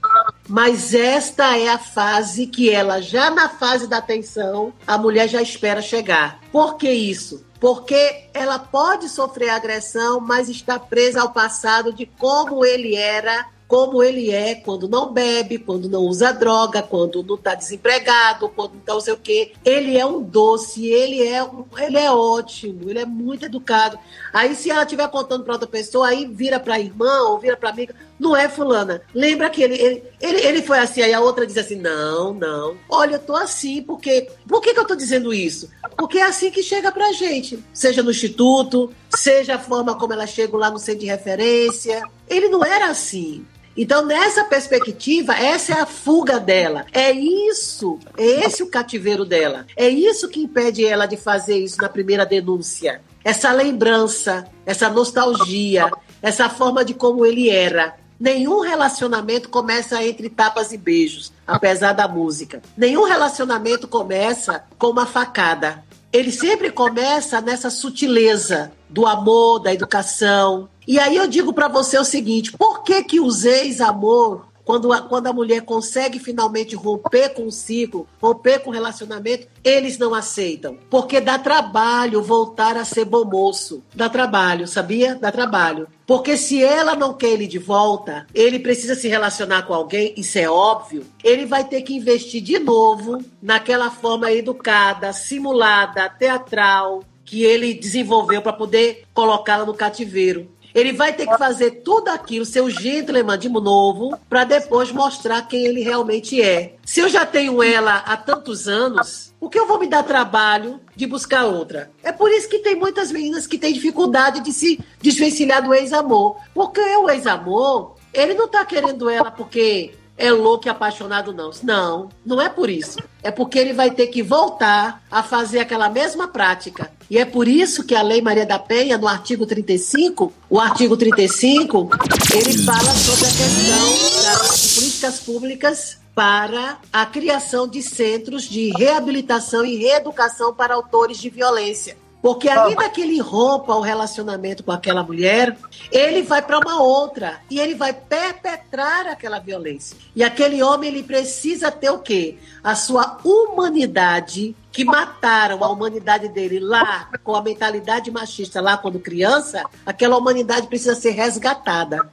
C: Mas esta é a fase que ela, já na fase da tensão, a mulher já espera chegar. Por que isso? Porque ela pode sofrer agressão, mas está presa ao passado de como ele era como ele é quando não bebe, quando não usa droga, quando não está desempregado, quando não tá sei o quê. Ele é um doce, ele é, ele é ótimo, ele é muito educado. Aí se ela estiver contando para outra pessoa, aí vira para a irmã ou vira para amiga, não é fulana. Lembra que ele, ele, ele, ele, foi assim, aí a outra diz assim, não, não. Olha, eu tô assim, porque... Por que, que eu tô dizendo isso? Porque é assim que chega pra gente. Seja no instituto, seja a forma como ela chega lá no centro de referência. Ele não era assim. Então, nessa perspectiva, essa é a fuga dela. É isso, é esse o cativeiro dela. É isso que impede ela de fazer isso na primeira denúncia. Essa lembrança, essa nostalgia, essa forma de como ele era. Nenhum relacionamento começa entre tapas e beijos, apesar da música. Nenhum relacionamento começa com uma facada. Ele sempre começa nessa sutileza do amor, da educação, e aí eu digo para você o seguinte: por que que os ex-amor quando a, quando a mulher consegue finalmente romper com o ciclo, romper com o relacionamento, eles não aceitam. Porque dá trabalho voltar a ser bom moço. Dá trabalho, sabia? Dá trabalho. Porque se ela não quer ele de volta, ele precisa se relacionar com alguém, isso é óbvio. Ele vai ter que investir de novo naquela forma educada, simulada, teatral, que ele desenvolveu para poder colocá-la no cativeiro. Ele vai ter que fazer tudo aquilo, ser o gentleman de novo, para depois mostrar quem ele realmente é. Se eu já tenho ela há tantos anos, por que eu vou me dar trabalho de buscar outra? É por isso que tem muitas meninas que têm dificuldade de se desvencilhar do ex-amor. Porque o ex-amor, ele não está querendo ela porque é louco e apaixonado, não. Não, não é por isso. É porque ele vai ter que voltar a fazer aquela mesma prática. E é por isso que a Lei Maria da Penha, no artigo 35, o artigo 35, ele fala sobre a questão das políticas públicas para a criação de centros de reabilitação e reeducação para autores de violência. Porque ainda que ele rompa o relacionamento com aquela mulher, ele vai para uma outra e ele vai perpetrar aquela violência. E aquele homem ele precisa ter o quê? A sua humanidade que mataram a humanidade dele lá com a mentalidade machista lá quando criança, aquela humanidade precisa ser resgatada.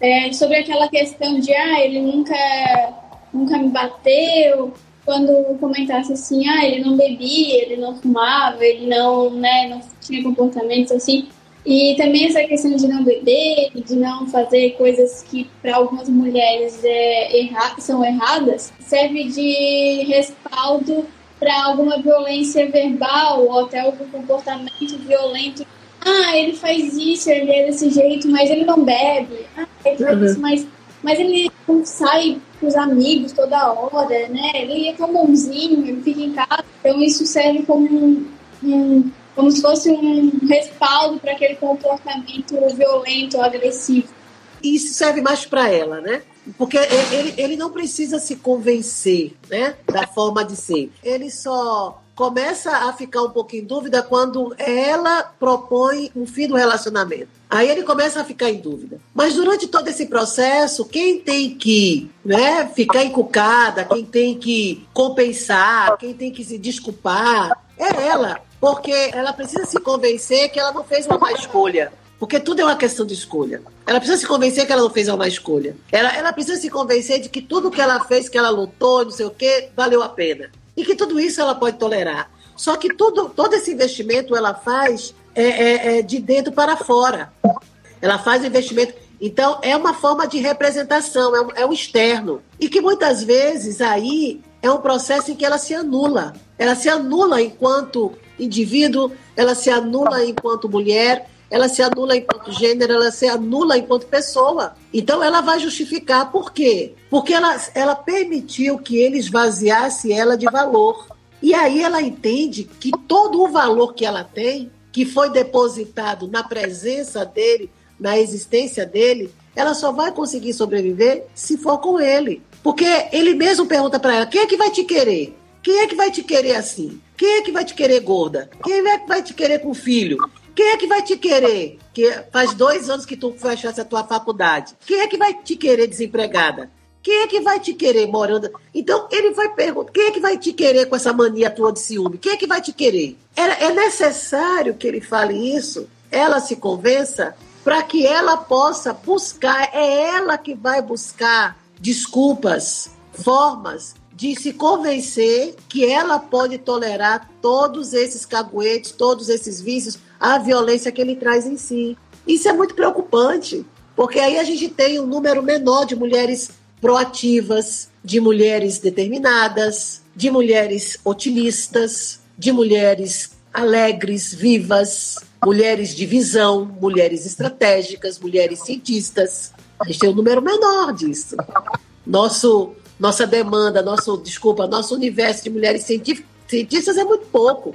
D: É, sobre aquela questão de ah, ele nunca nunca me bateu, quando comentasse assim, ah, ele não bebia, ele não fumava, ele não, né, não tinha comportamentos assim. E também essa questão de não beber, de não fazer coisas que para algumas mulheres é, erra são erradas, serve de respaldo para alguma violência verbal ou até algum comportamento violento. Ah, ele faz isso, ele é desse jeito, mas ele não bebe. Ah, ele faz uhum. isso, mas, mas ele sai com os amigos toda hora, né? Ele é tão bonzinho, ele fica em casa. Então isso serve como um, um como se fosse um respaldo para aquele comportamento violento, agressivo.
C: Isso serve mais para ela, né? Porque ele, ele não precisa se convencer, né, da forma de ser. Ele só começa a ficar um pouco em dúvida quando ela propõe um fim do relacionamento. Aí ele começa a ficar em dúvida. Mas durante todo esse processo, quem tem que né, ficar encucada, quem tem que compensar, quem tem que se desculpar, é ela. Porque ela precisa se convencer que ela não fez uma má escolha. Porque tudo é uma questão de escolha. Ela precisa se convencer que ela não fez uma má escolha. Ela, ela precisa se convencer de que tudo que ela fez, que ela lutou, não sei o quê, valeu a pena e que tudo isso ela pode tolerar. Só que tudo, todo esse investimento ela faz é, é, é de dentro para fora. Ela faz o investimento. Então, é uma forma de representação, é um, é um externo. E que muitas vezes aí é um processo em que ela se anula. Ela se anula enquanto indivíduo, ela se anula enquanto mulher, ela se anula enquanto gênero, ela se anula enquanto pessoa. Então ela vai justificar por quê? Porque ela, ela permitiu que ele esvaziasse ela de valor. E aí ela entende que todo o valor que ela tem, que foi depositado na presença dele, na existência dele, ela só vai conseguir sobreviver se for com ele. Porque ele mesmo pergunta para ela: quem é que vai te querer? Quem é que vai te querer assim? Quem é que vai te querer gorda? Quem é que vai te querer com filho? Quem é que vai te querer? Que faz dois anos que tu fechaste a tua faculdade. Quem é que vai te querer desempregada? Quem é que vai te querer morando? Então, ele vai perguntar: quem é que vai te querer com essa mania tua de ciúme? Quem é que vai te querer? É, é necessário que ele fale isso, ela se convença, para que ela possa buscar, é ela que vai buscar desculpas, formas de se convencer que ela pode tolerar todos esses caguetes, todos esses vícios, a violência que ele traz em si. Isso é muito preocupante, porque aí a gente tem um número menor de mulheres proativas, de mulheres determinadas, de mulheres otimistas, de mulheres alegres, vivas, mulheres de visão, mulheres estratégicas, mulheres cientistas. A gente tem um número menor disso. Nosso nossa demanda, nosso, desculpa, nosso universo de mulheres cientistas é muito pouco.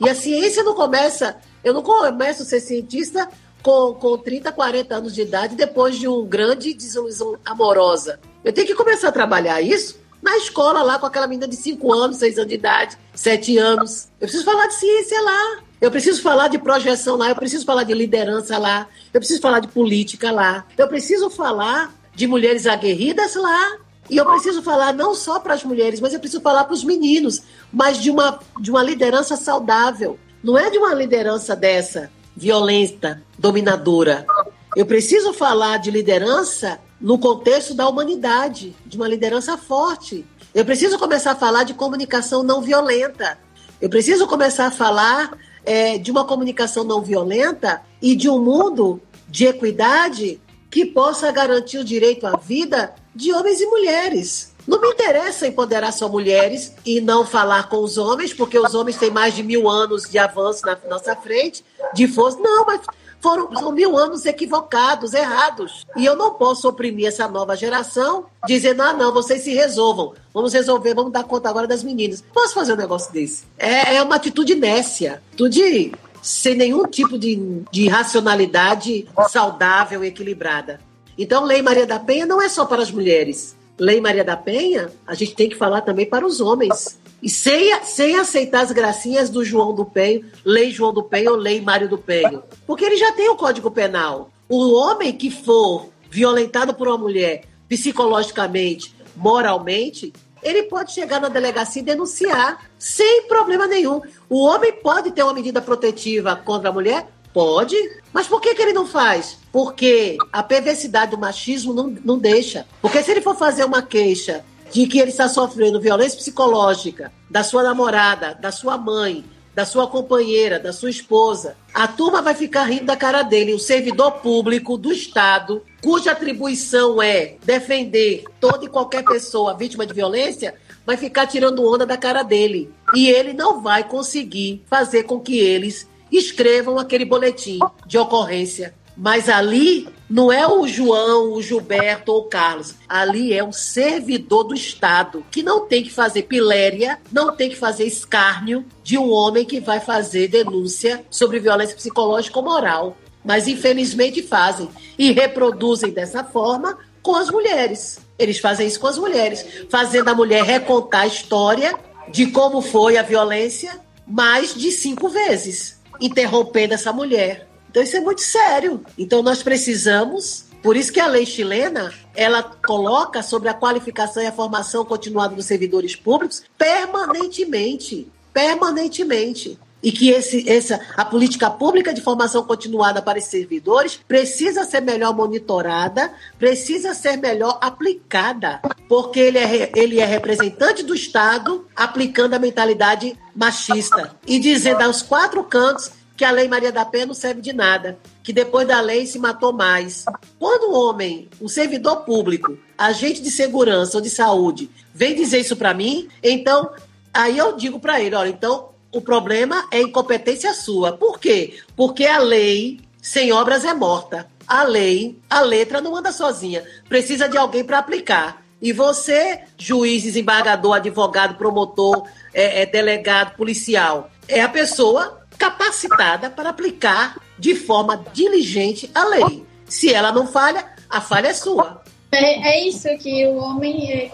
C: E a ciência não começa, eu não começo a ser cientista com, com 30, 40 anos de idade depois de um grande desilusão amorosa. Eu tenho que começar a trabalhar isso na escola lá com aquela menina de 5 anos, 6 anos de idade, 7 anos. Eu preciso falar de ciência lá. Eu preciso falar de projeção lá, eu preciso falar de liderança lá, eu preciso falar de política lá, eu preciso falar de mulheres aguerridas lá. E eu preciso falar não só para as mulheres, mas eu preciso falar para os meninos, mas de uma, de uma liderança saudável. Não é de uma liderança dessa, violenta, dominadora. Eu preciso falar de liderança no contexto da humanidade, de uma liderança forte. Eu preciso começar a falar de comunicação não violenta. Eu preciso começar a falar é, de uma comunicação não violenta e de um mundo de equidade que possa garantir o direito à vida de homens e mulheres. Não me interessa empoderar só mulheres e não falar com os homens, porque os homens têm mais de mil anos de avanço na nossa frente, de força. Não, mas foram mil anos equivocados, errados. E eu não posso oprimir essa nova geração dizendo, ah, não, vocês se resolvam. Vamos resolver, vamos dar conta agora das meninas. Posso fazer um negócio desse? É, é uma atitude nécia, atitude sem nenhum tipo de, de racionalidade saudável e equilibrada. Então, Lei Maria da Penha não é só para as mulheres. Lei Maria da Penha, a gente tem que falar também para os homens. E sem, sem aceitar as gracinhas do João do Penho, Lei João do Penho ou Lei Mário do Penho. Porque ele já tem o Código Penal. O homem que for violentado por uma mulher psicologicamente, moralmente, ele pode chegar na delegacia e denunciar sem problema nenhum. O homem pode ter uma medida protetiva contra a mulher? Pode. Mas por que, que ele não faz? Porque a perversidade do machismo não, não deixa. Porque se ele for fazer uma queixa de que ele está sofrendo violência psicológica da sua namorada, da sua mãe, da sua companheira, da sua esposa, a turma vai ficar rindo da cara dele. O servidor público do Estado, cuja atribuição é defender toda e qualquer pessoa vítima de violência, vai ficar tirando onda da cara dele. E ele não vai conseguir fazer com que eles escrevam aquele boletim de ocorrência. Mas ali não é o João, o Gilberto ou o Carlos. Ali é um servidor do Estado que não tem que fazer piléria, não tem que fazer escárnio de um homem que vai fazer denúncia sobre violência psicológica ou moral. Mas infelizmente fazem e reproduzem dessa forma com as mulheres. Eles fazem isso com as mulheres, fazendo a mulher recontar a história de como foi a violência mais de cinco vezes, interrompendo essa mulher então isso é muito sério. Então nós precisamos, por isso que a lei chilena, ela coloca sobre a qualificação e a formação continuada dos servidores públicos permanentemente, permanentemente e que esse, essa, a política pública de formação continuada para esses servidores precisa ser melhor monitorada, precisa ser melhor aplicada, porque ele é, ele é representante do Estado aplicando a mentalidade machista e dizendo aos quatro cantos que a Lei Maria da Penha não serve de nada, que depois da lei se matou mais. Quando um homem, um servidor público, agente de segurança ou de saúde, vem dizer isso para mim, então aí eu digo para ele, olha, então o problema é incompetência sua. Por quê? Porque a lei sem obras é morta. A lei, a letra não anda sozinha, precisa de alguém para aplicar. E você, juiz, desembargador, advogado, promotor, é, é, delegado, policial, é a pessoa capacitada para aplicar de forma diligente a lei. Se ela não falha, a falha é sua.
D: É, é isso que o homem é,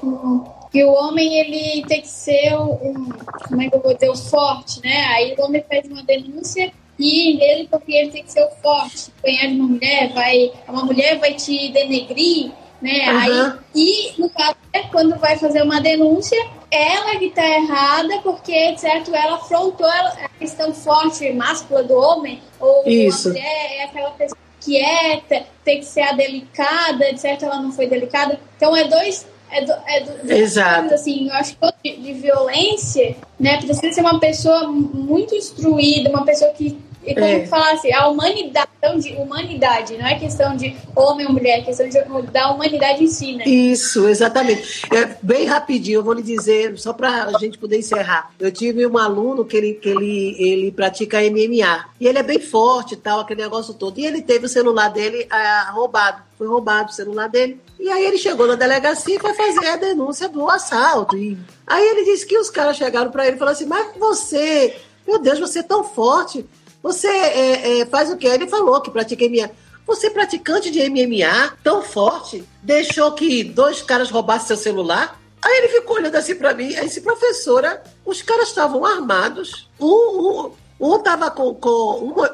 D: que o homem ele tem que ser um como é que eu vou dizer o forte, né? Aí o homem faz uma denúncia e ele porque ele tem que ser o forte. Apanhar de uma mulher vai, uma mulher vai te denegrir, né? Uhum. Aí e no caso é quando vai fazer uma denúncia ela que tá errada porque, certo, ela afrontou a questão forte, máscula do homem, ou
C: Isso.
D: a mulher é aquela pessoa quieta, tem que ser a delicada, etc. Ela não foi delicada. Então é dois. É, do, é do,
C: Exato.
D: Assim, eu acho que de, de violência, né? Precisa ser uma pessoa muito instruída, uma pessoa que e como é. falar assim, a humanidade, de humanidade, não é questão de homem ou mulher, é questão de, da humanidade em si, né?
C: Isso, exatamente. É, bem rapidinho, eu vou lhe dizer, só para a gente poder encerrar. Eu tive um aluno que ele, que ele, ele pratica MMA. E ele é bem forte e tal, aquele negócio todo. E ele teve o celular dele ah, roubado. Foi roubado o celular dele. E aí ele chegou na delegacia e foi fazer a denúncia do assalto. E aí ele disse que os caras chegaram para ele e falaram assim: Mas você, meu Deus, você é tão forte. Você é, é, faz o que? Ele falou que pratica MMA. Você, praticante de MMA, tão forte, deixou que dois caras roubassem seu celular? Aí ele ficou olhando assim para mim, aí disse, professora, os caras estavam armados, um, um, um tava com. com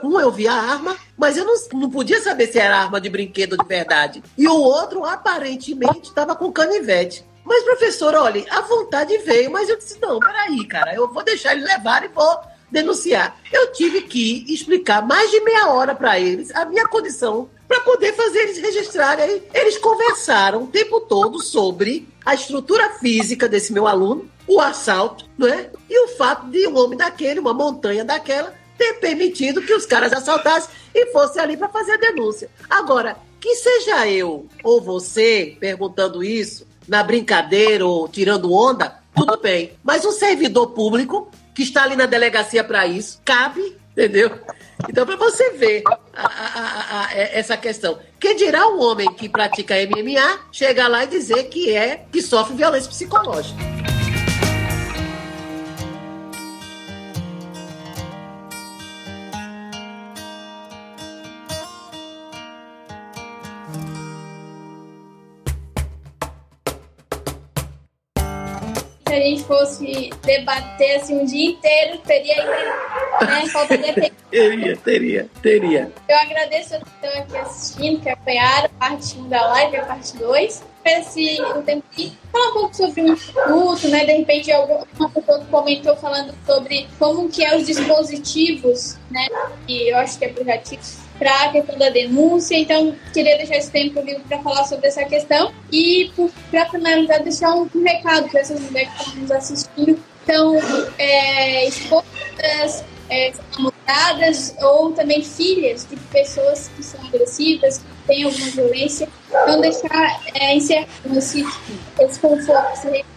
C: um, um, eu vi a arma, mas eu não, não podia saber se era arma de brinquedo de verdade. E o outro, aparentemente, estava com canivete. Mas, professor, olha, a vontade veio, mas eu disse: não, peraí, cara, eu vou deixar ele levar e vou denunciar. Eu tive que explicar mais de meia hora para eles a minha condição para poder fazer eles registrarem. Eles conversaram o tempo todo sobre a estrutura física desse meu aluno, o assalto, não é? E o fato de um homem daquele, uma montanha daquela, ter permitido que os caras assaltassem e fossem ali para fazer a denúncia. Agora, que seja eu ou você perguntando isso, na brincadeira ou tirando onda, tudo bem. Mas um servidor público que está ali na delegacia para isso, cabe, entendeu? Então, para você ver a, a, a, essa questão. Quem dirá um homem que pratica MMA chegar lá e dizer que é que sofre violência psicológica?
D: Gente fosse debater assim um dia inteiro, teria né, falta de
C: Teria, teria, teria.
D: Eu agradeço a estão aqui assistindo, que acompanharam a parte 1 da live, a parte 2. Esse, o tempo de falar um pouco sobre o instituto, né? De repente, alguma pessoa comentou falando sobre como que é os dispositivos, né? E eu acho que é aplicativo para a questão da denúncia. Então, queria deixar esse tempo livre para falar sobre essa questão. E, para finalizar, deixar um, um recado para essas mulheres que estão nos assistindo. Então, é, esposas, é, namoradas ou também filhas de pessoas que são agressivas, que têm alguma violência. Então, deixar é, encerrando esse, esse conforto.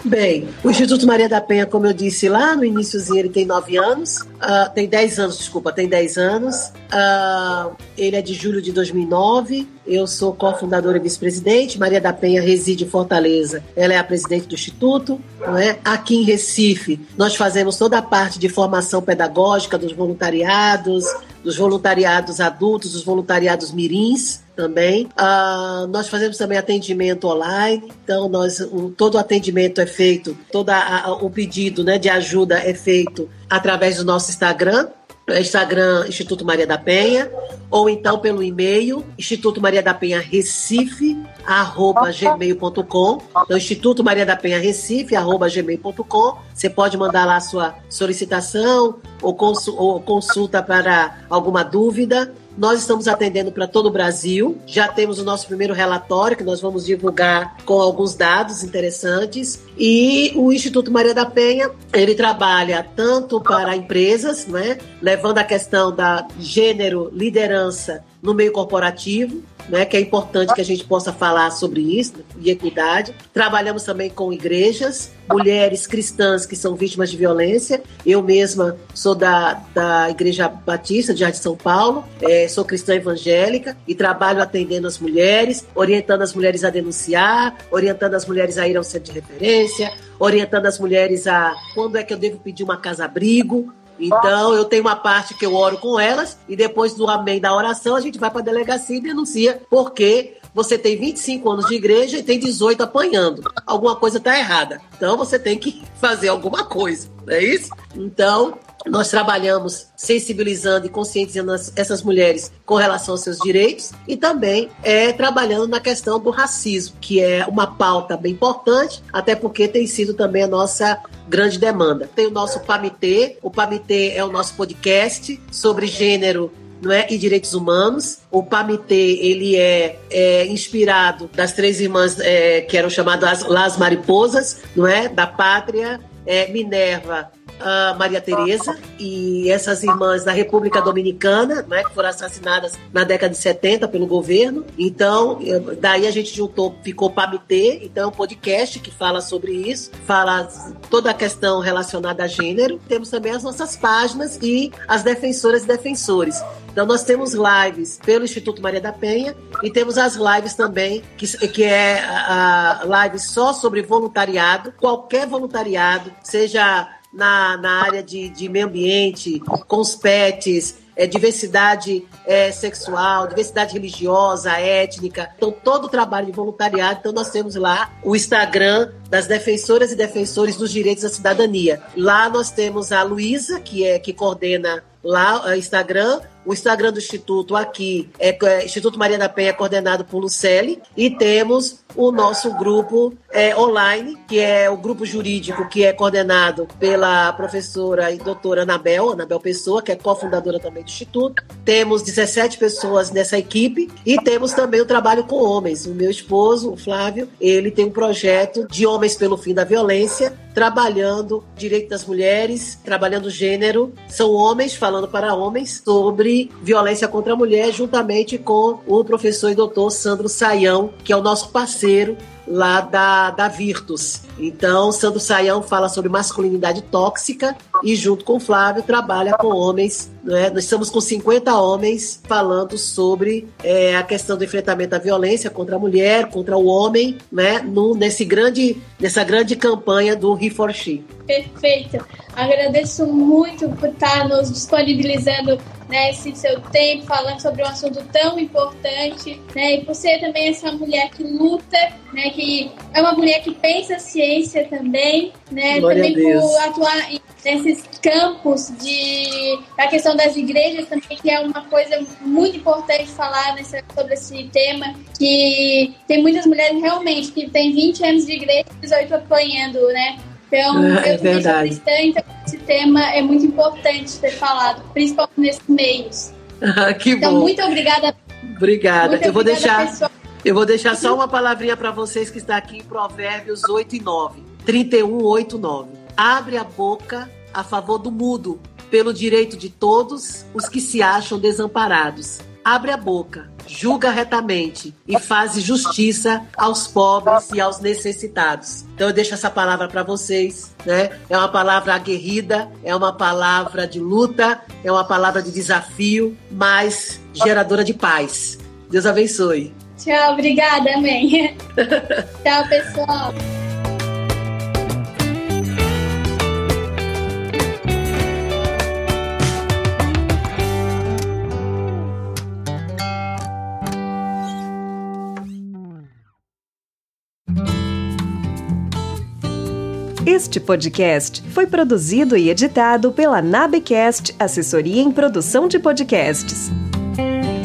C: Bem, o Instituto Maria da Penha, como eu disse lá no iníciozinho, ele tem nove anos, uh, tem dez anos, desculpa, tem dez anos. Uh, ele é de julho de 2009. Eu sou cofundadora e vice-presidente. Maria da Penha reside em Fortaleza. Ela é a presidente do Instituto. Não é? Aqui em Recife, nós fazemos toda a parte de formação pedagógica dos voluntariados, dos voluntariados adultos, dos voluntariados mirins também. Uh, nós fazemos também atendimento online, então nós, o, todo o atendimento é feito, todo o pedido né, de ajuda é feito através do nosso Instagram, Instagram Instituto Maria da Penha, ou então pelo e-mail Instituto Maria da Penha Recife, arroba gmail.com. Então, Instituto Maria da Penha Recife, arroba gmail.com. Você pode mandar lá sua solicitação ou, ou consulta para alguma dúvida. Nós estamos atendendo para todo o Brasil. Já temos o nosso primeiro relatório que nós vamos divulgar com alguns dados interessantes. E o Instituto Maria da Penha, ele trabalha tanto para empresas, né, levando a questão da gênero, liderança no meio corporativo, né, que é importante que a gente possa falar sobre isso e equidade. Trabalhamos também com igrejas, mulheres cristãs que são vítimas de violência. Eu mesma sou da, da Igreja Batista de São Paulo, é, sou cristã evangélica e trabalho atendendo as mulheres, orientando as mulheres a denunciar, orientando as mulheres a ir ao centro de referência, orientando as mulheres a quando é que eu devo pedir uma casa-abrigo, então, eu tenho uma parte que eu oro com elas e depois do amém da oração, a gente vai para a delegacia e denuncia porque você tem 25 anos de igreja e tem 18 apanhando. Alguma coisa está errada. Então, você tem que fazer alguma coisa, não é isso? Então, nós trabalhamos sensibilizando e conscientizando essas mulheres com relação aos seus direitos e também é, trabalhando na questão do racismo, que é uma pauta bem importante, até porque tem sido também a nossa grande demanda. Tem o nosso PAMITê, o PAMITê é o nosso podcast sobre gênero não é? e direitos humanos. O PAMITê, ele é, é inspirado das três irmãs é, que eram chamadas Las Mariposas, não é? Da Pátria, é, Minerva a Maria Tereza e essas irmãs da República Dominicana, né, que foram assassinadas na década de 70 pelo governo. Então, daí a gente juntou, ficou PABT, então é um podcast que fala sobre isso, fala toda a questão relacionada a gênero. Temos também as nossas páginas e as defensoras e defensores. Então nós temos lives pelo Instituto Maria da Penha e temos as lives também, que, que é a live só sobre voluntariado, qualquer voluntariado, seja na, na área de, de meio ambiente, com os pets, é, diversidade é, sexual, diversidade religiosa, étnica. Então, todo o trabalho de voluntariado. Então, nós temos lá o Instagram das defensoras e defensores dos direitos da cidadania. Lá nós temos a Luísa, que é que coordena lá o Instagram. O Instagram do Instituto aqui é, é Instituto Maria da Penha, coordenado por Lucelle. E temos o nosso grupo é, online, que é o grupo jurídico, que é coordenado pela professora e doutora Anabel, Anabel Pessoa, que é cofundadora também do Instituto. Temos 17 pessoas nessa equipe e temos também o trabalho com homens. O meu esposo, o Flávio, ele tem um projeto de homens pelo fim da violência, trabalhando direito das mulheres, trabalhando gênero. São homens falando para homens sobre violência contra a mulher, juntamente com o professor e doutor Sandro Saião, que é o nosso parceiro parceiro lá da, da Virtus. Então, Sandro Saião fala sobre masculinidade tóxica e, junto com Flávio, trabalha com homens. Né? Nós estamos com 50 homens falando sobre é, a questão do enfrentamento à violência contra a mulher, contra o homem, né? No, nesse grande, nessa grande campanha do He for She.
D: Perfeito. Agradeço muito por estar nos disponibilizando né, esse seu tempo falando sobre um assunto tão importante, né, e por ser também essa mulher que luta, né, que é uma mulher que pensa ciência também, né,
C: Glória
D: também por atuar nesses campos de a questão das igrejas também que é uma coisa muito importante falar nessa, sobre esse tema que tem muitas mulheres realmente que têm 20 anos de igreja e 18 apanhando, né? Então,
C: É
D: eu sou
C: verdade.
D: cristã, então esse tema é muito importante ser falado, principalmente nesses meios.
C: que
D: Então,
C: bom.
D: muito obrigada.
C: Obrigada.
D: muito
C: eu vou
D: obrigada,
C: deixar.
D: pessoal.
C: Eu vou deixar só uma palavrinha para vocês que está aqui em Provérbios 8 e 9. 31, 8, 9. Abre a boca a favor do mudo, pelo direito de todos os que se acham desamparados. Abre a boca, julga retamente e faz justiça aos pobres e aos necessitados. Então eu deixo essa palavra para vocês, né? É uma palavra aguerrida, é uma palavra de luta, é uma palavra de desafio, mas geradora de paz. Deus abençoe.
D: Tchau, obrigada, amém. Tchau, pessoal.
A: Este podcast foi produzido e editado pela Nabecast Assessoria em Produção de Podcasts.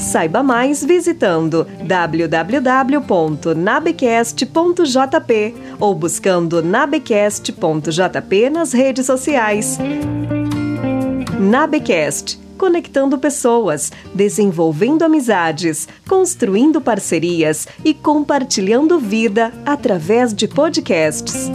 A: Saiba mais visitando www.nabecast.jp ou buscando nabecast.jp nas redes sociais. Nabecast conectando pessoas, desenvolvendo amizades, construindo parcerias e compartilhando vida através de podcasts.